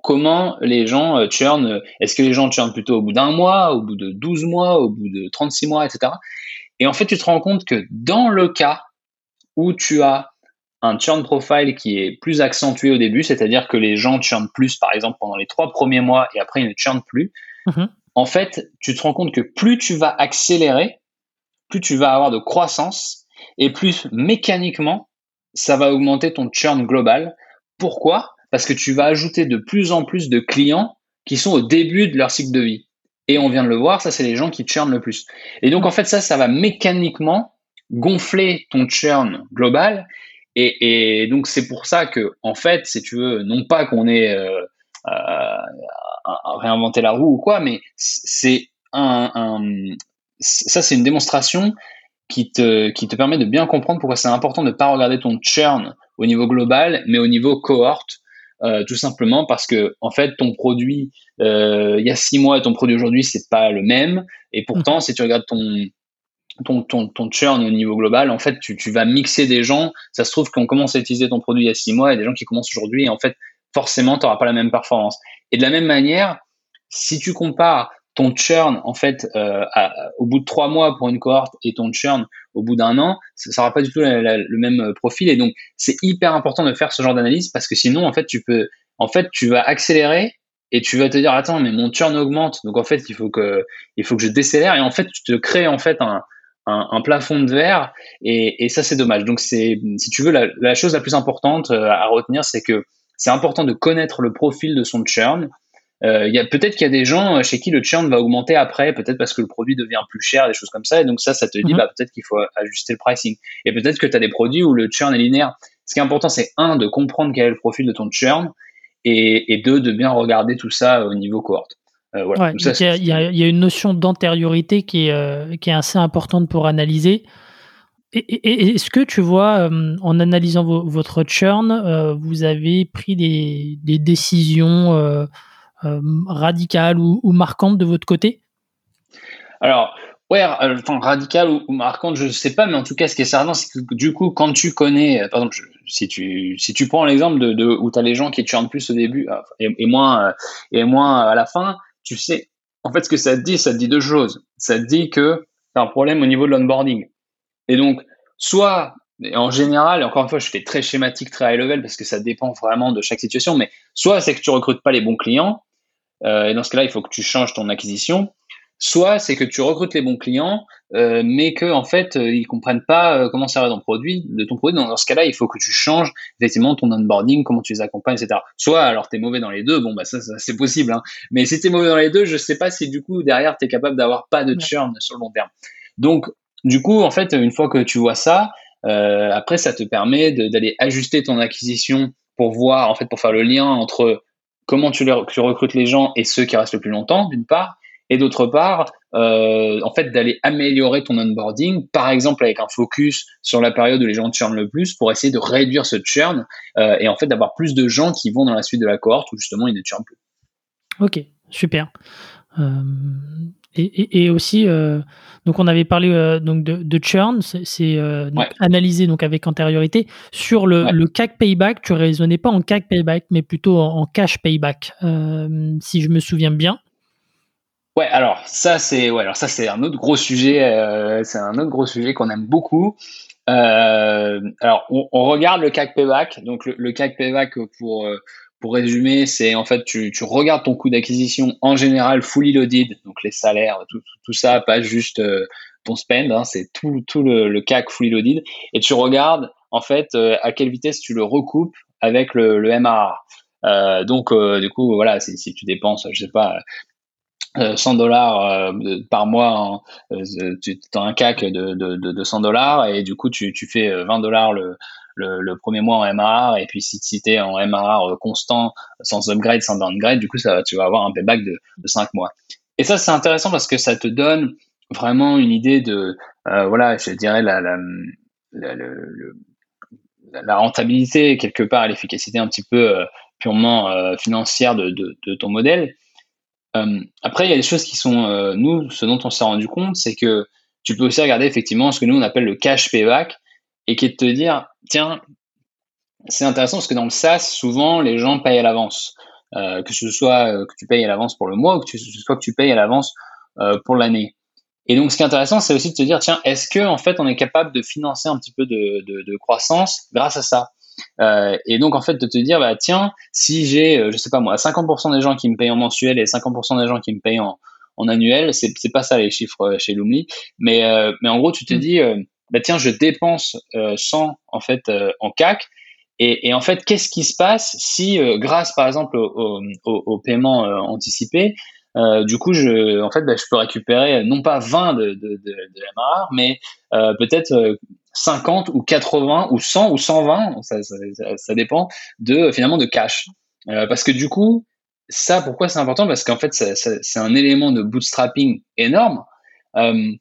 comment les gens euh, churn, est-ce que les gens churn plutôt au bout d'un mois, au bout de 12 mois, au bout de 36 mois, etc. Et en fait, tu te rends compte que dans le cas où tu as un churn profile qui est plus accentué au début, c'est-à-dire que les gens churnent plus, par exemple, pendant les trois premiers mois et après ils ne churnent plus. Mhm. En fait, tu te rends compte que plus tu vas accélérer, plus tu vas avoir de croissance et plus mécaniquement, ça va augmenter ton churn global. Pourquoi? Parce que tu vas ajouter de plus en plus de clients qui sont au début de leur cycle de vie. Et on vient de le voir, ça c'est les gens qui churnent le plus. Et donc en fait ça, ça va mécaniquement gonfler ton churn global et, et donc c'est pour ça que, en fait, si tu veux, non pas qu'on ait euh, euh, réinventé la roue ou quoi, mais c'est un, un, ça c'est une démonstration qui te, qui te permet de bien comprendre pourquoi c'est important de ne pas regarder ton churn au niveau global, mais au niveau cohorte, euh, tout simplement parce que en fait ton produit euh, il y a six mois et ton produit aujourd'hui c'est pas le même, et pourtant mmh. si tu regardes ton ton, ton, ton churn au niveau global, en fait, tu, tu vas mixer des gens. Ça se trouve qu'on commence à utiliser ton produit il y a six mois et des gens qui commencent aujourd'hui. Et en fait, forcément, tu n'auras pas la même performance. Et de la même manière, si tu compares ton churn, en fait, euh, au bout de trois mois pour une cohorte et ton churn au bout d'un an, ça n'aura pas du tout le même profil. Et donc, c'est hyper important de faire ce genre d'analyse parce que sinon, en fait, tu peux, en fait, tu vas accélérer et tu vas te dire attends mais mon churn augmente donc en fait il faut que il faut que je décélère et en fait tu te crées en fait un, un, plafond de verre et, et ça c'est dommage donc c'est si tu veux la, la, chose la plus importante euh, à retenir c'est que c'est important de connaître le profil de son churn euh, il y a peut-être qu'il y a des gens chez qui le churn va augmenter après, peut-être parce que le produit devient plus cher, des choses comme ça. Et donc ça, ça te dit, mhm. bah, peut-être qu'il faut ajuster le pricing. Et peut-être que tu as des produits où le churn est linéaire. Ce qui est important, c'est un, de comprendre quel est le profil de ton churn, et, et deux, de bien regarder tout ça au niveau cohorte. Euh, voilà. il, y a, il, y a, une notion d'antériorité qui est, euh, qui est assez importante pour analyser. Et, est-ce que tu vois, euh, en analysant votre churn, vous avez pris des, des décisions radicales ou, ou, marquantes de votre côté? Alors, ouais, enfin, radicales ou, ou, marquantes, je ne sais pas, mais en tout cas, ce qui est certain, c'est que du coup, quand tu connais, par exemple, si tu si tu prends l'exemple de, de, où tu as les gens qui churnent plus au début et, et moins et moins à la fin, tu sais, en fait, ce que ça te dit, ça te dit deux choses. Ça te dit que tu as un problème au niveau de l'onboarding. Et donc, soit, en général, et encore une fois, je fais très schématique, très high level, parce que ça dépend vraiment de chaque situation, mais soit c'est que tu recrutes pas les bons clients, euh, et dans ce cas-là, il faut que tu changes ton acquisition, soit c'est que tu recrutes les bons clients, euh, mais que en fait euh, ils comprennent pas euh, comment servir ton produit, de ton produit. Dans, ce cas-là, il faut que tu changes effectivement ton onboarding, comment tu les accompagnes, etc. Soit alors tu es mauvais dans les deux, bon bah ça, c'est possible, hein. mais si tu es mauvais dans les deux, je sais pas si du coup derrière tu es capable d'avoir pas de churn sur le long terme. Donc du coup en fait une fois que tu vois ça, euh, après ça te permet d'aller ajuster ton acquisition pour voir en fait pour faire le lien entre comment tu, les, tu recrutes les gens et ceux qui restent le plus longtemps d'une part et d'autre part, euh, en fait, d'aller améliorer ton onboarding, par exemple avec un focus sur la période où les gens churnent le plus, pour essayer de réduire ce churn euh, et en fait d'avoir plus de gens qui vont dans la suite de la cohorte où justement ils ne churnent plus. Ok, super. Euh, et, aussi, donc on avait parlé donc de, churn, c'est analysé donc avec antériorité. Sur le, le, CAC payback, tu raisonnais pas en CAC payback, mais plutôt en cash payback, si je me souviens bien. Ouais, alors ça c'est ouais, alors ça c'est un autre gros sujet, euh, c'est un autre gros sujet qu'on aime beaucoup. Euh, alors on, regarde le CAC payback, donc le, CAC payback pour euh, pour résumer, c'est en fait tu, tu regardes ton coût d'acquisition en général fully loaded, donc les salaires, tout, tout, ça, pas juste ton spend, hein, c'est tout tout le, CAC fully loaded, et tu regardes en fait à quelle vitesse tu le recoupes avec le, le donc du coup voilà si, si tu dépenses je sais pas 100 euh, dollars euh, par mois, euh, tu as un CAC de, de, de 100 dollars et du coup tu, fais 20 dollars le, premier mois en MRR et puis si, tu es en MRR constant, sans upgrade, sans downgrade, du coup tu vas avoir un payback de, de 5 mois. Et ça c'est intéressant parce que ça te donne vraiment une idée de, voilà, je dirais la, rentabilité quelque part, l'efficacité un petit peu purement financière de ton modèle. Euh, après, il y a des choses qui sont, euh, nous, ce dont on s'est rendu compte, c'est que tu peux aussi regarder effectivement ce que nous on appelle le cash payback et qui est de te dire, tiens, c'est intéressant parce que dans le SaaS, souvent les gens payent à l'avance, euh, que ce soit que tu payes à l'avance pour le mois ou que ce soit que tu payes à l'avance pour l'année. Et donc, ce qui est intéressant, c'est aussi de te dire, tiens, est-ce que en fait, on est capable de financer un petit peu de, croissance grâce à ça? Euh, et donc en fait de te dire bah tiens si j'ai euh, je sais pas moi 50% des gens qui me payent en mensuel et 50% des gens qui me payent en, en annuel c'est c'est pas ça les chiffres euh, chez Lumli mais mais en gros tu te mm. dis bah tiens je dépense 100 en fait en CAC et, et, en fait, qu'est-ce qui se passe si, grâce par exemple au, au, au paiement anticipé, euh, du coup, je, en fait, bah, je peux récupérer non pas 20 de, de, de, de MRR, mais euh, peut-être 50 ou 80 ou 100 ou 120, ça, dépend de finalement de cash. Euh, parce que du coup, ça, pourquoi c'est important? Parce qu'en fait, c'est un élément de bootstrapping énorme, euh,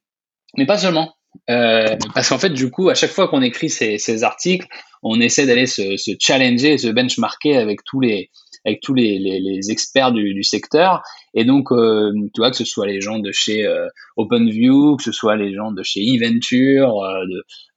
mais pas seulement. Euh, parce qu'en fait, du coup, à chaque fois qu'on écrit ces, ces, articles, on essaie d'aller se, se, challenger, se benchmarker avec tous les avec tous les, les, experts du, secteur. Et donc, euh, tu vois, que ce soit les gens de chez euh, OpenView, que ce soit les gens de chez eVenture, euh,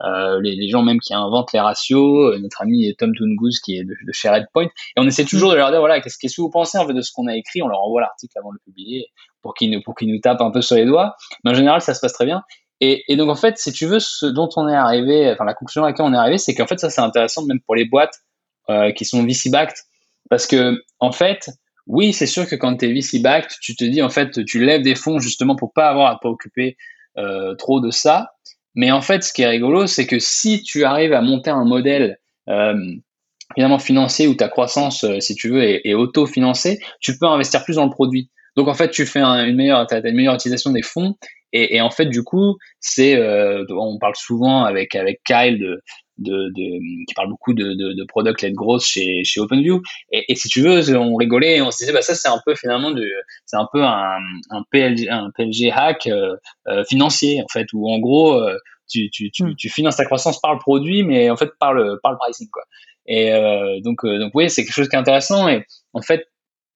euh, les, gens même qui inventent les ratios, notre ami Tom Tungus qui est de, chez Redpoint. Et on essaie toujours de leur dire, voilà, qu'est-ce que vous pensez en fait de ce qu'on a écrit On leur envoie l'article avant de le publier pour qu'ils nous, pour nous tapent un peu sur les doigts. Mais en général, ça se passe très bien. Et, donc en fait, si tu veux, ce dont on est arrivé, enfin la conclusion à laquelle on est arrivé, c'est qu'en fait ça c'est intéressant même pour les boîtes euh, qui sont VC backed parce que en fait, oui, c'est sûr que quand tu es VC-backed, tu te dis, en fait, tu lèves des fonds justement pour pas avoir à t'occuper euh, trop de ça. Mais en fait, ce qui est rigolo, c'est que si tu arrives à monter un modèle euh, finalement financier où ta croissance, euh, si tu veux, est, auto-financée, tu peux investir plus dans le produit. Donc en fait, tu fais une meilleure, as une meilleure utilisation des fonds. Et, et en fait, du coup, c'est, on parle souvent avec avec Kyle de, de, de, qui parle beaucoup de, de, de product led growth chez, chez OpenView. Et, et, si tu veux, on rigolait et on se disait, bah ça c'est un peu finalement du, c'est un peu un, un PLG, un PLG hack euh, euh, financier en fait, où en gros euh, tu, tu, tu, hmm. tu, finances ta croissance par le produit, mais en fait par le par le pricing quoi. Et donc donc oui, c'est quelque chose qui est intéressant et en fait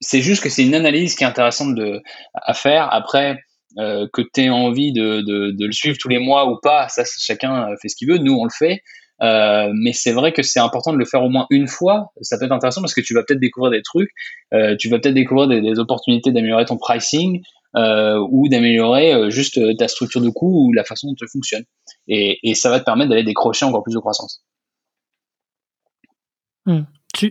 c'est juste que c'est une analyse qui est intéressante de à faire. Après, que tu aies envie de, de, de, le suivre tous les mois ou pas, ça chacun fait ce qu'il veut. Nous, on le fait. Euh, mais c'est vrai que c'est important de le faire au moins une fois. Ça peut être intéressant parce que tu vas peut-être découvrir des trucs, euh, tu vas peut-être découvrir des, opportunités d'améliorer ton pricing euh, ou d'améliorer juste ta structure de coût ou la façon dont tu fonctionnes. Et, ça va te permettre d'aller décrocher encore plus de croissance. Hmm.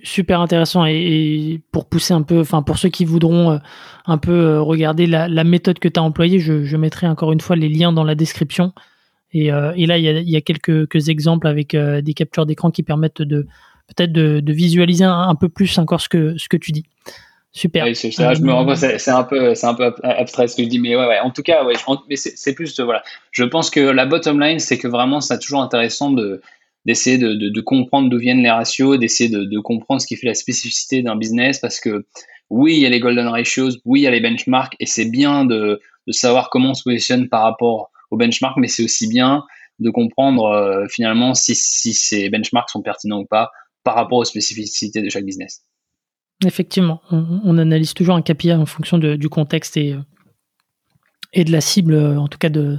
Super intéressant et, pour pousser un peu, enfin pour ceux qui voudront un peu regarder la, méthode que tu as employée, je, mettrai encore une fois les liens dans la description. Et, euh, et là, il y a, quelques, exemples avec euh, des captures d'écran qui permettent de peut-être de, visualiser un, peu plus encore ce que, ce que tu dis. Super. Oui, c'est, je me rends c'est, un peu, c'est un peu abstrait ce que je dis, mais ouais, ouais. En tout cas, mais c'est, plus, voilà. Je pense que la bottom line, c'est que vraiment, c'est toujours intéressant de, d'essayer de, comprendre d'où viennent les ratios, d'essayer de, de, comprendre ce qui fait la spécificité d'un business, parce que oui, il y a les golden ratios, oui, il y a les benchmarks, et c'est bien de savoir comment on se positionne par rapport au benchmark, mais c'est aussi bien de comprendre euh, finalement si, si ces benchmarks sont pertinents ou pas par rapport aux spécificités de chaque business. Effectivement, on, analyse toujours un KPI en fonction de, du contexte et, et de la cible, euh, en tout cas de,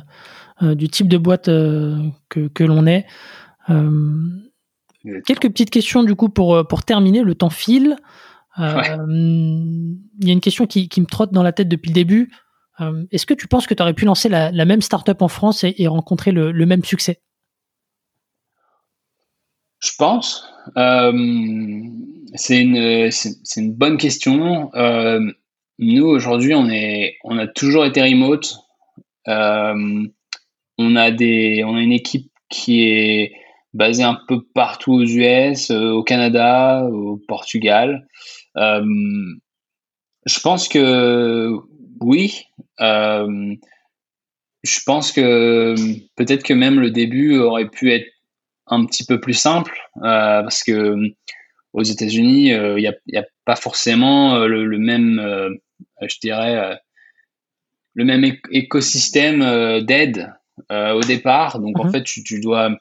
euh, du type de boîte que, que l'on est. quelques petites questions du coup pour, pour terminer, le temps file. Il y a une question qui, qui, me trotte dans la tête depuis le début. Euh, est-ce que tu penses que tu aurais pu lancer la, même startup en France et, rencontrer le, même succès? Je pense. Euh, c'est une, une bonne question. Euh, nous, aujourd'hui, on, on a toujours été remote. On, a des, on a une équipe qui est basée un peu partout aux US, au Canada, au Portugal. Je pense que oui, euh, je pense que peut-être que même le début aurait pu être un petit peu plus simple euh, parce que aux États-Unis, euh, il n'y a, a, pas forcément le, même, je dirais, le même écosystème d'aide au départ. Donc en mhm. fait, tu, tu dois,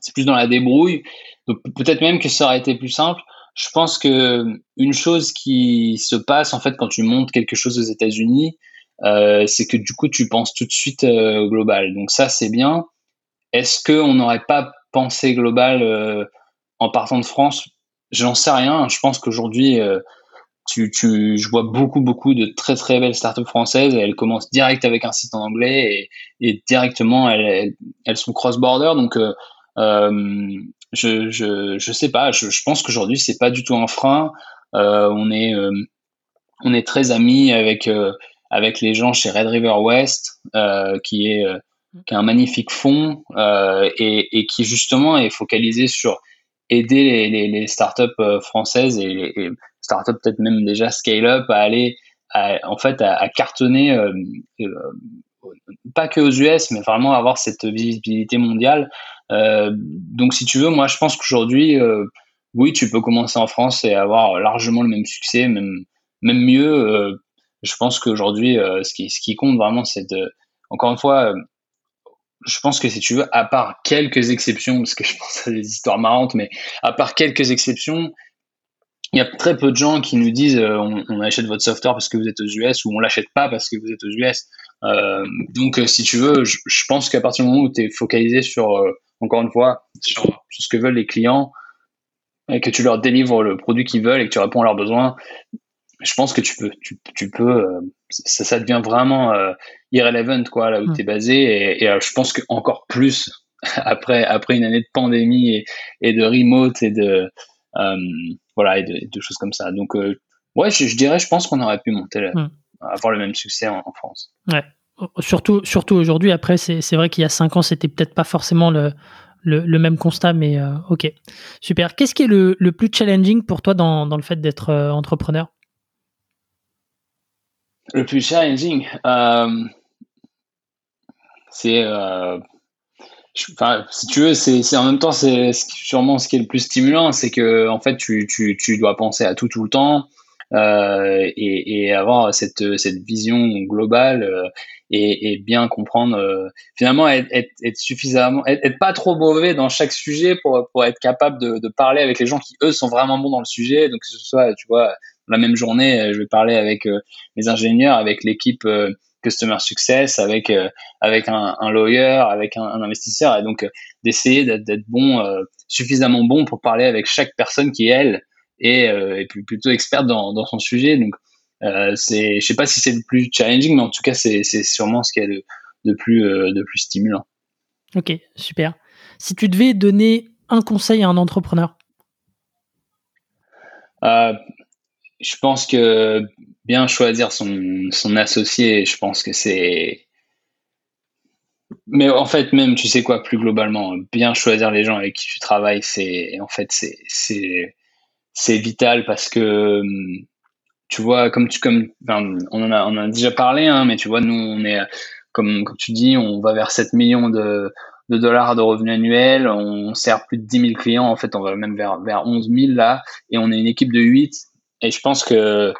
c'est plus dans la débrouille. Donc peut-être même que ça aurait été plus simple je pense que une chose qui se passe en fait quand tu montes quelque chose aux États-Unis, euh, c'est que du coup tu penses tout de suite euh, global. Donc ça c'est bien. Est-ce que on n'aurait pas pensé global euh, en partant de France? J'en sais rien. Je pense qu'aujourd'hui euh, tu, tu, je vois beaucoup beaucoup de très très belles startups françaises elles commencent direct avec un site en anglais et, directement elles, elles, sont cross border. Donc euh, euh, je, je, je sais pas. Je, pense qu'aujourd'hui c'est pas du tout un frein. Euh, on est euh, on est très amis avec euh, avec les gens chez Red River West, euh, qui est qui est un magnifique fonds et, et qui justement est focalisé sur aider les, startups françaises et les startups peut-être même déjà scale up à aller à, en fait à, cartonner euh, pas que aux US mais vraiment avoir cette visibilité mondiale euh, donc si tu veux, moi je pense qu'aujourd'hui, euh, oui, tu peux commencer en France et avoir largement le même succès, même, même mieux. Euh, je pense qu'aujourd'hui, ce, qui, ce qui compte vraiment, c'est de, encore une fois, je pense que si tu veux, à part quelques exceptions, parce que je pense à des histoires marrantes, mais à part quelques exceptions, il y a très peu de gens qui nous disent on, on, achète votre software parce que vous êtes aux US ou on l'achète pas parce que vous êtes aux US. Euh, donc si tu veux, je, pense qu'à partir du moment où tu es focalisé sur encore une fois, sur, ce que veulent les clients et que tu leur délivres le produit qu'ils veulent et que tu réponds à leurs besoins, je pense que tu peux, tu, tu peux, euh, ça, ça devient vraiment euh, irrelevant quoi là où mm. tu es basé et, et euh, je pense que encore plus (laughs) après après une année de pandémie et, et de remote et de voilà et de, de, choses comme ça. Donc Ouais, je, dirais, je pense qu'on aurait pu monter, hmm. avoir le même succès en, France. Ouais. Surtout, surtout aujourd'hui, après, c'est vrai qu'il y a cinq ans, c'était peut-être pas forcément le, le, même constat, mais euh, ok. Super. Qu'est-ce qui est le, le, plus challenging pour toi dans, dans le fait d'être euh, entrepreneur? Le plus challenging, euh, c'est enfin, si tu veux, c'est en même temps, c'est sûrement ce qui est le plus stimulant, c'est que en fait, tu, dois penser à tout tout le temps euh, et, avoir cette, vision globale euh, et, bien comprendre. Euh, finalement, être, suffisamment, être, pas trop mauvais dans chaque sujet pour, être capable de, parler avec les gens qui eux sont vraiment bons dans le sujet. Donc que ce soit, tu vois, la même journée, je vais parler avec mes ingénieurs, avec l'équipe customer success, avec euh, avec un, un, lawyer, avec un, un, investisseur, et donc euh, d'essayer d'être bon, euh, suffisamment bon pour parler avec chaque personne qui elle est, est plutôt experte dans, dans son sujet. Donc c'est, je sais pas si c'est le plus challenging, mais en tout cas c'est sûrement ce qui est le de plus de plus stimulant. Ok, super. Si tu devais donner un conseil à un entrepreneur? Euh, je pense que bien choisir son, son associé, je pense que c'est. Mais en fait, même, tu sais quoi, plus globalement, bien choisir les gens avec qui tu travailles, c'est en fait c'est vital parce que tu vois, comme tu comme on en a on en a déjà parlé, hein, mais tu vois, nous on est comme comme tu dis, on va vers 7 millions de de dollars de revenus annuels, on sert plus de 10 000 clients, en fait on va même vers, vers 11 000 là, et on est une équipe de 8 et je pense que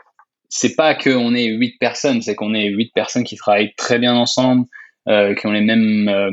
c'est pas qu'on est huit personnes, c'est qu'on est huit personnes qui travaillent très bien ensemble, euh, qui ont les mêmes, euh,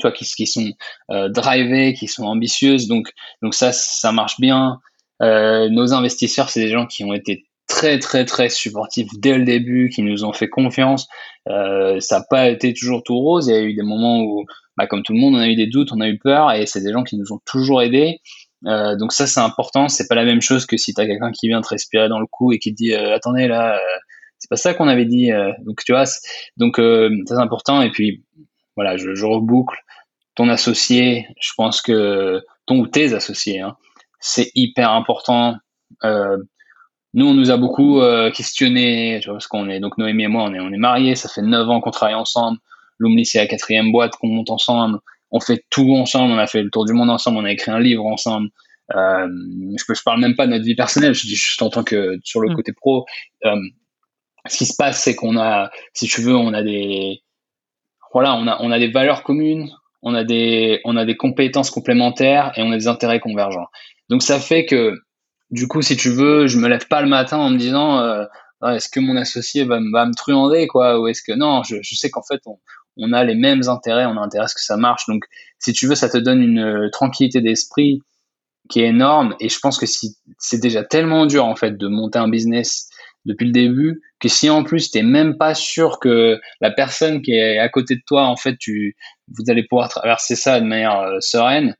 toi, qui, qui sont euh, drivées, qui sont ambitieuses. Donc, donc ça, ça marche bien. Euh, nos investisseurs, c'est des gens qui ont été très, très, très supportifs dès le début, qui nous ont fait confiance. Euh, ça n'a pas été toujours tout rose. Il y a eu des moments où, bah, comme tout le monde, on a eu des doutes, on a eu peur, et c'est des gens qui nous ont toujours aidés. Euh, donc ça c'est important, c'est pas la même chose que si tu as quelqu'un qui vient te respirer dans le cou et qui te dit euh, attendez là euh, c'est pas ça qu'on avait dit donc tu vois donc c'est important. Et puis voilà je, reboucle ton associé. Je pense que ton ou tes associés hein, c'est hyper important. Nous on nous a beaucoup questionné parce qu'on est donc Noémie et moi on est on est mariés. Ça fait 9 ans qu'on travaille ensemble. Lumni c'est la quatrième boîte qu'on monte ensemble on fait tout ensemble, on a fait le tour du monde ensemble, on a écrit un livre ensemble. Euh, je, je parle même pas de notre vie personnelle, je dis juste en tant que sur le mm. côté pro. Euh, ce qui se passe, c'est qu'on a, si tu veux, on a des, voilà, on a, on a des valeurs communes, on a des, on a des compétences complémentaires et on a des intérêts convergents. Donc ça fait que, du coup, si tu veux, je me lève pas le matin en me disant, euh, est-ce que mon associé va, va me truander, quoi, ou est-ce que non, je, je sais qu'en fait, on, on a les mêmes intérêts, on a intérêt à ce que ça marche. Donc, si tu veux, ça te donne une euh, tranquillité d'esprit qui est énorme. Et je pense que si c'est déjà tellement dur en fait de monter un business depuis le début que si en plus t'es même pas sûr que la personne qui est à côté de toi en fait tu vous allez pouvoir traverser ça de manière euh, sereine,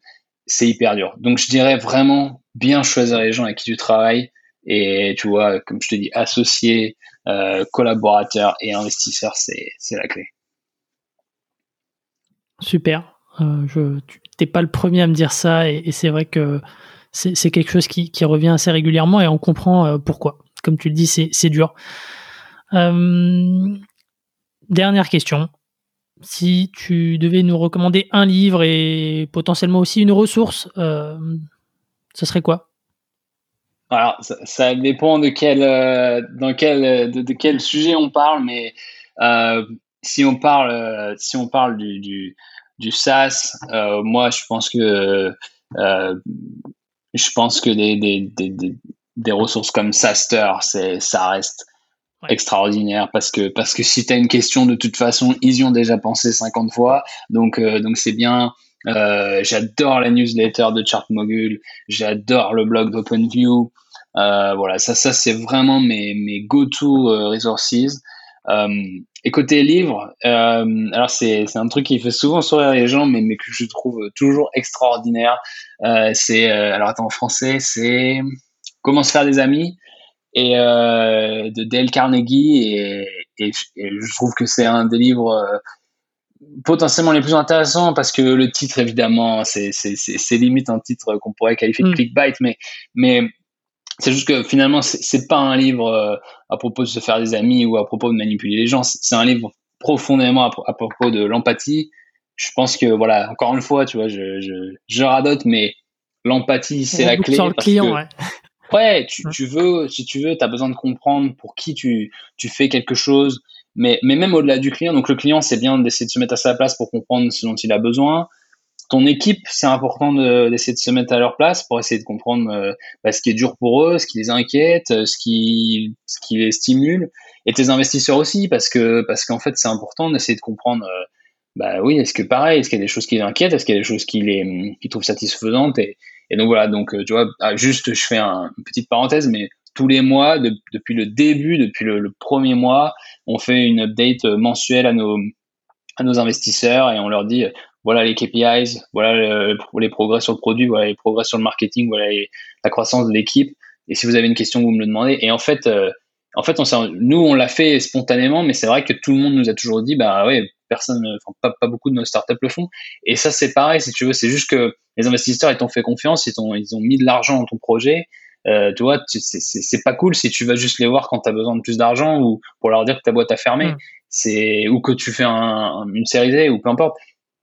c'est hyper dur. Donc je dirais vraiment bien choisir les gens avec qui tu travailles et tu vois comme je te dis associés, euh, collaborateurs et investisseurs c'est c'est la clé. Super. Euh, je, tu n'es pas le premier à me dire ça et, c'est vrai que c'est quelque chose qui, revient assez régulièrement et on comprend euh, pourquoi. Comme tu le dis, c'est dur. Euh, dernière question. Si tu devais nous recommander un livre et potentiellement aussi une ressource, ce serait quoi? Alors, ça, dépend de quel, quel, de, quel sujet on parle, mais si on parle, si on parle du du SaaS, euh, moi, je pense que euh, je pense que des, des, des, des ressources comme Saster, c'est ça reste extraordinaire parce que parce que si tu as une question de toute façon, ils y ont déjà pensé 50 fois, donc euh, donc c'est bien. j'adore la newsletter de Chartmogul, j'adore le blog d'OpenView. voilà, ça, ça c'est vraiment mes, mes go-to resources. Euh, et côté livre, euh, alors c'est un truc qui fait souvent sourire les gens, mais, mais que je trouve toujours extraordinaire. Euh, c'est alors attends en français, c'est Comment se faire des amis et de Dale Carnegie et, et, je trouve que c'est un des livres potentiellement les plus intéressants parce que le titre évidemment c'est c'est limite un titre qu'on pourrait qualifier de mm. clickbait mais mais c'est juste que finalement, c'est pas un livre euh, à propos de se faire des amis ou à propos de manipuler les gens. C'est un livre profondément à, propos de l'empathie. Je pense que, voilà, encore une fois, tu vois, je, je, je radote, mais l'empathie, c'est la clé. Sur le client, ouais. (laughs) Ouais, tu, tu, veux, si tu veux, tu as besoin de comprendre pour qui tu, tu fais quelque chose, mais, mais même au-delà du client. Donc, le client, c'est bien d'essayer de se mettre à sa place pour comprendre ce dont il a besoin ton équipe, c'est important d'essayer de, se mettre à leur place pour essayer de comprendre euh, bah, ce qui est dur pour eux, ce qui les inquiète, euh, ce qui, ce qui les stimule, et tes investisseurs aussi, parce que parce qu'en fait, c'est important d'essayer de comprendre. Euh, bah oui, est-ce que pareil, est-ce qu'il y a des choses qui les inquiètent, est-ce qu'il y a des choses qui les qui trouvent satisfaisantes, et, et donc voilà. Donc tu vois, ah, juste, je fais un, une petite parenthèse, mais tous les mois, depuis le début, depuis le, le, premier mois, on fait une update mensuelle à nos à nos investisseurs et on leur dit voilà les KPIs, voilà les progrès sur le produit, voilà les progrès sur le marketing, voilà la croissance de l'équipe. Et si vous avez une question, vous me le demandez. Et en fait, euh, en fait, on nous, on l'a fait spontanément, mais c'est vrai que tout le monde nous a toujours dit, bah ouais, personne, enfin, pas, pas beaucoup de nos startups le font. Et ça, c'est pareil, si tu veux, c'est juste que les investisseurs, ils t'ont fait confiance, ils ont, ils ont mis de l'argent dans ton projet. Euh, tu vois, c'est pas cool si tu vas juste les voir quand tu as besoin de plus d'argent ou pour leur dire que ta boîte a fermé. Mmh. C'est ou que tu fais un, une série Z ou peu importe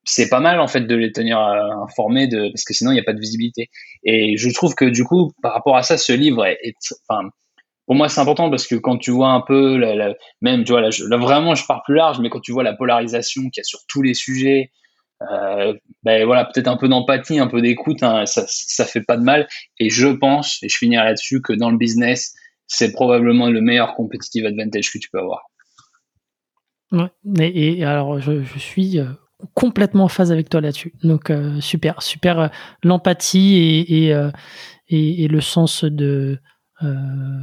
c'est pas mal en fait de les tenir euh, informés de parce que sinon il n'y a pas de visibilité. Et je trouve que du coup par rapport à ça, ce livre est, enfin pour moi c'est important parce que quand tu vois un peu la, même tu vois là, vraiment je pars plus large, mais quand tu vois la polarisation qu'il y a sur tous les sujets, euh, ben voilà peut-être un peu d'empathie, un peu d'écoute, hein, ça ça fait pas de mal. Et je pense et je finirai là-dessus que dans le business c'est probablement le meilleur competitive advantage que tu peux avoir. Ouais, et, alors je, suis euh, complètement en phase avec toi là-dessus. Donc euh, super, super euh, l'empathie et, euh, et, et, le sens de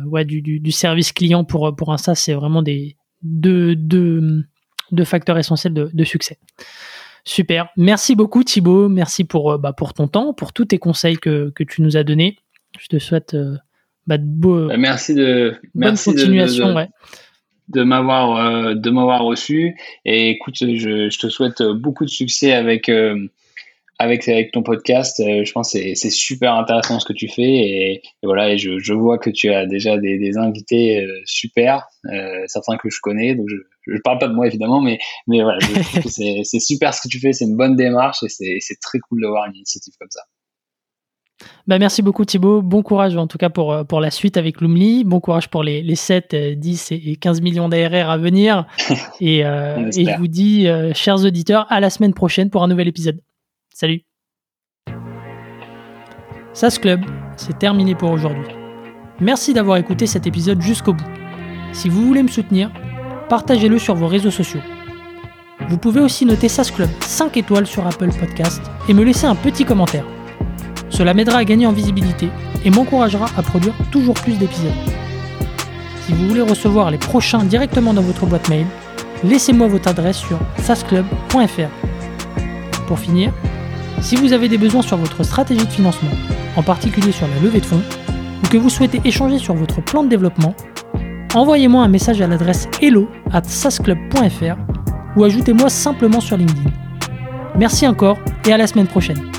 ouais du, du, service client pour pour un SaaS, c'est vraiment des deux, deux, deux facteurs essentiels de, de, succès. Super, merci beaucoup Thibaut, merci pour bah, pour ton temps, pour tous tes conseils que, que tu nous as donnés. Je te souhaite bah, de beaux, merci de bonne continuation. ouais de m'avoir euh, de m'avoir reçu. Et écoute je, je, te souhaite beaucoup de succès avec euh, avec avec ton podcast. Euh, je pense c'est c'est super intéressant ce que tu fais. Et, voilà et je, je vois que tu as déjà des, des invités super certains que je connais. Donc je je parle pas de moi évidemment mais mais voilà c'est (laughs) c'est super ce que tu fais. C'est une bonne démarche et c'est c'est très cool d'avoir une initiative comme ça bah, merci beaucoup Thibaut. Bon courage en tout cas pour, euh, pour la suite avec Lumli. Bon courage pour les, les 7, 10 euh, et 15 millions d'ARR à venir. (laughs) et, euh, et, je vous dis, chers auditeurs, à la semaine prochaine pour un nouvel épisode. Salut. SAS Club, c'est terminé pour aujourd'hui. Merci d'avoir écouté cet épisode jusqu'au bout. Si vous voulez me soutenir, partagez-le sur vos réseaux sociaux. Vous pouvez aussi noter SAS Club 5 étoiles sur Apple Podcast et me laisser un petit commentaire. Cela m'aidera à gagner en visibilité et m'encouragera à produire toujours plus d'épisodes. Si vous voulez recevoir les prochains directement dans votre boîte mail, laissez-moi votre adresse sur sasclub.fr. Pour finir, si vous avez des besoins sur votre stratégie de financement, en particulier sur la levée de fonds, ou que vous souhaitez échanger sur votre plan de développement, envoyez-moi un message à l'adresse hello at sasclub.fr ou ajoutez-moi simplement sur LinkedIn. Merci encore et à la semaine prochaine.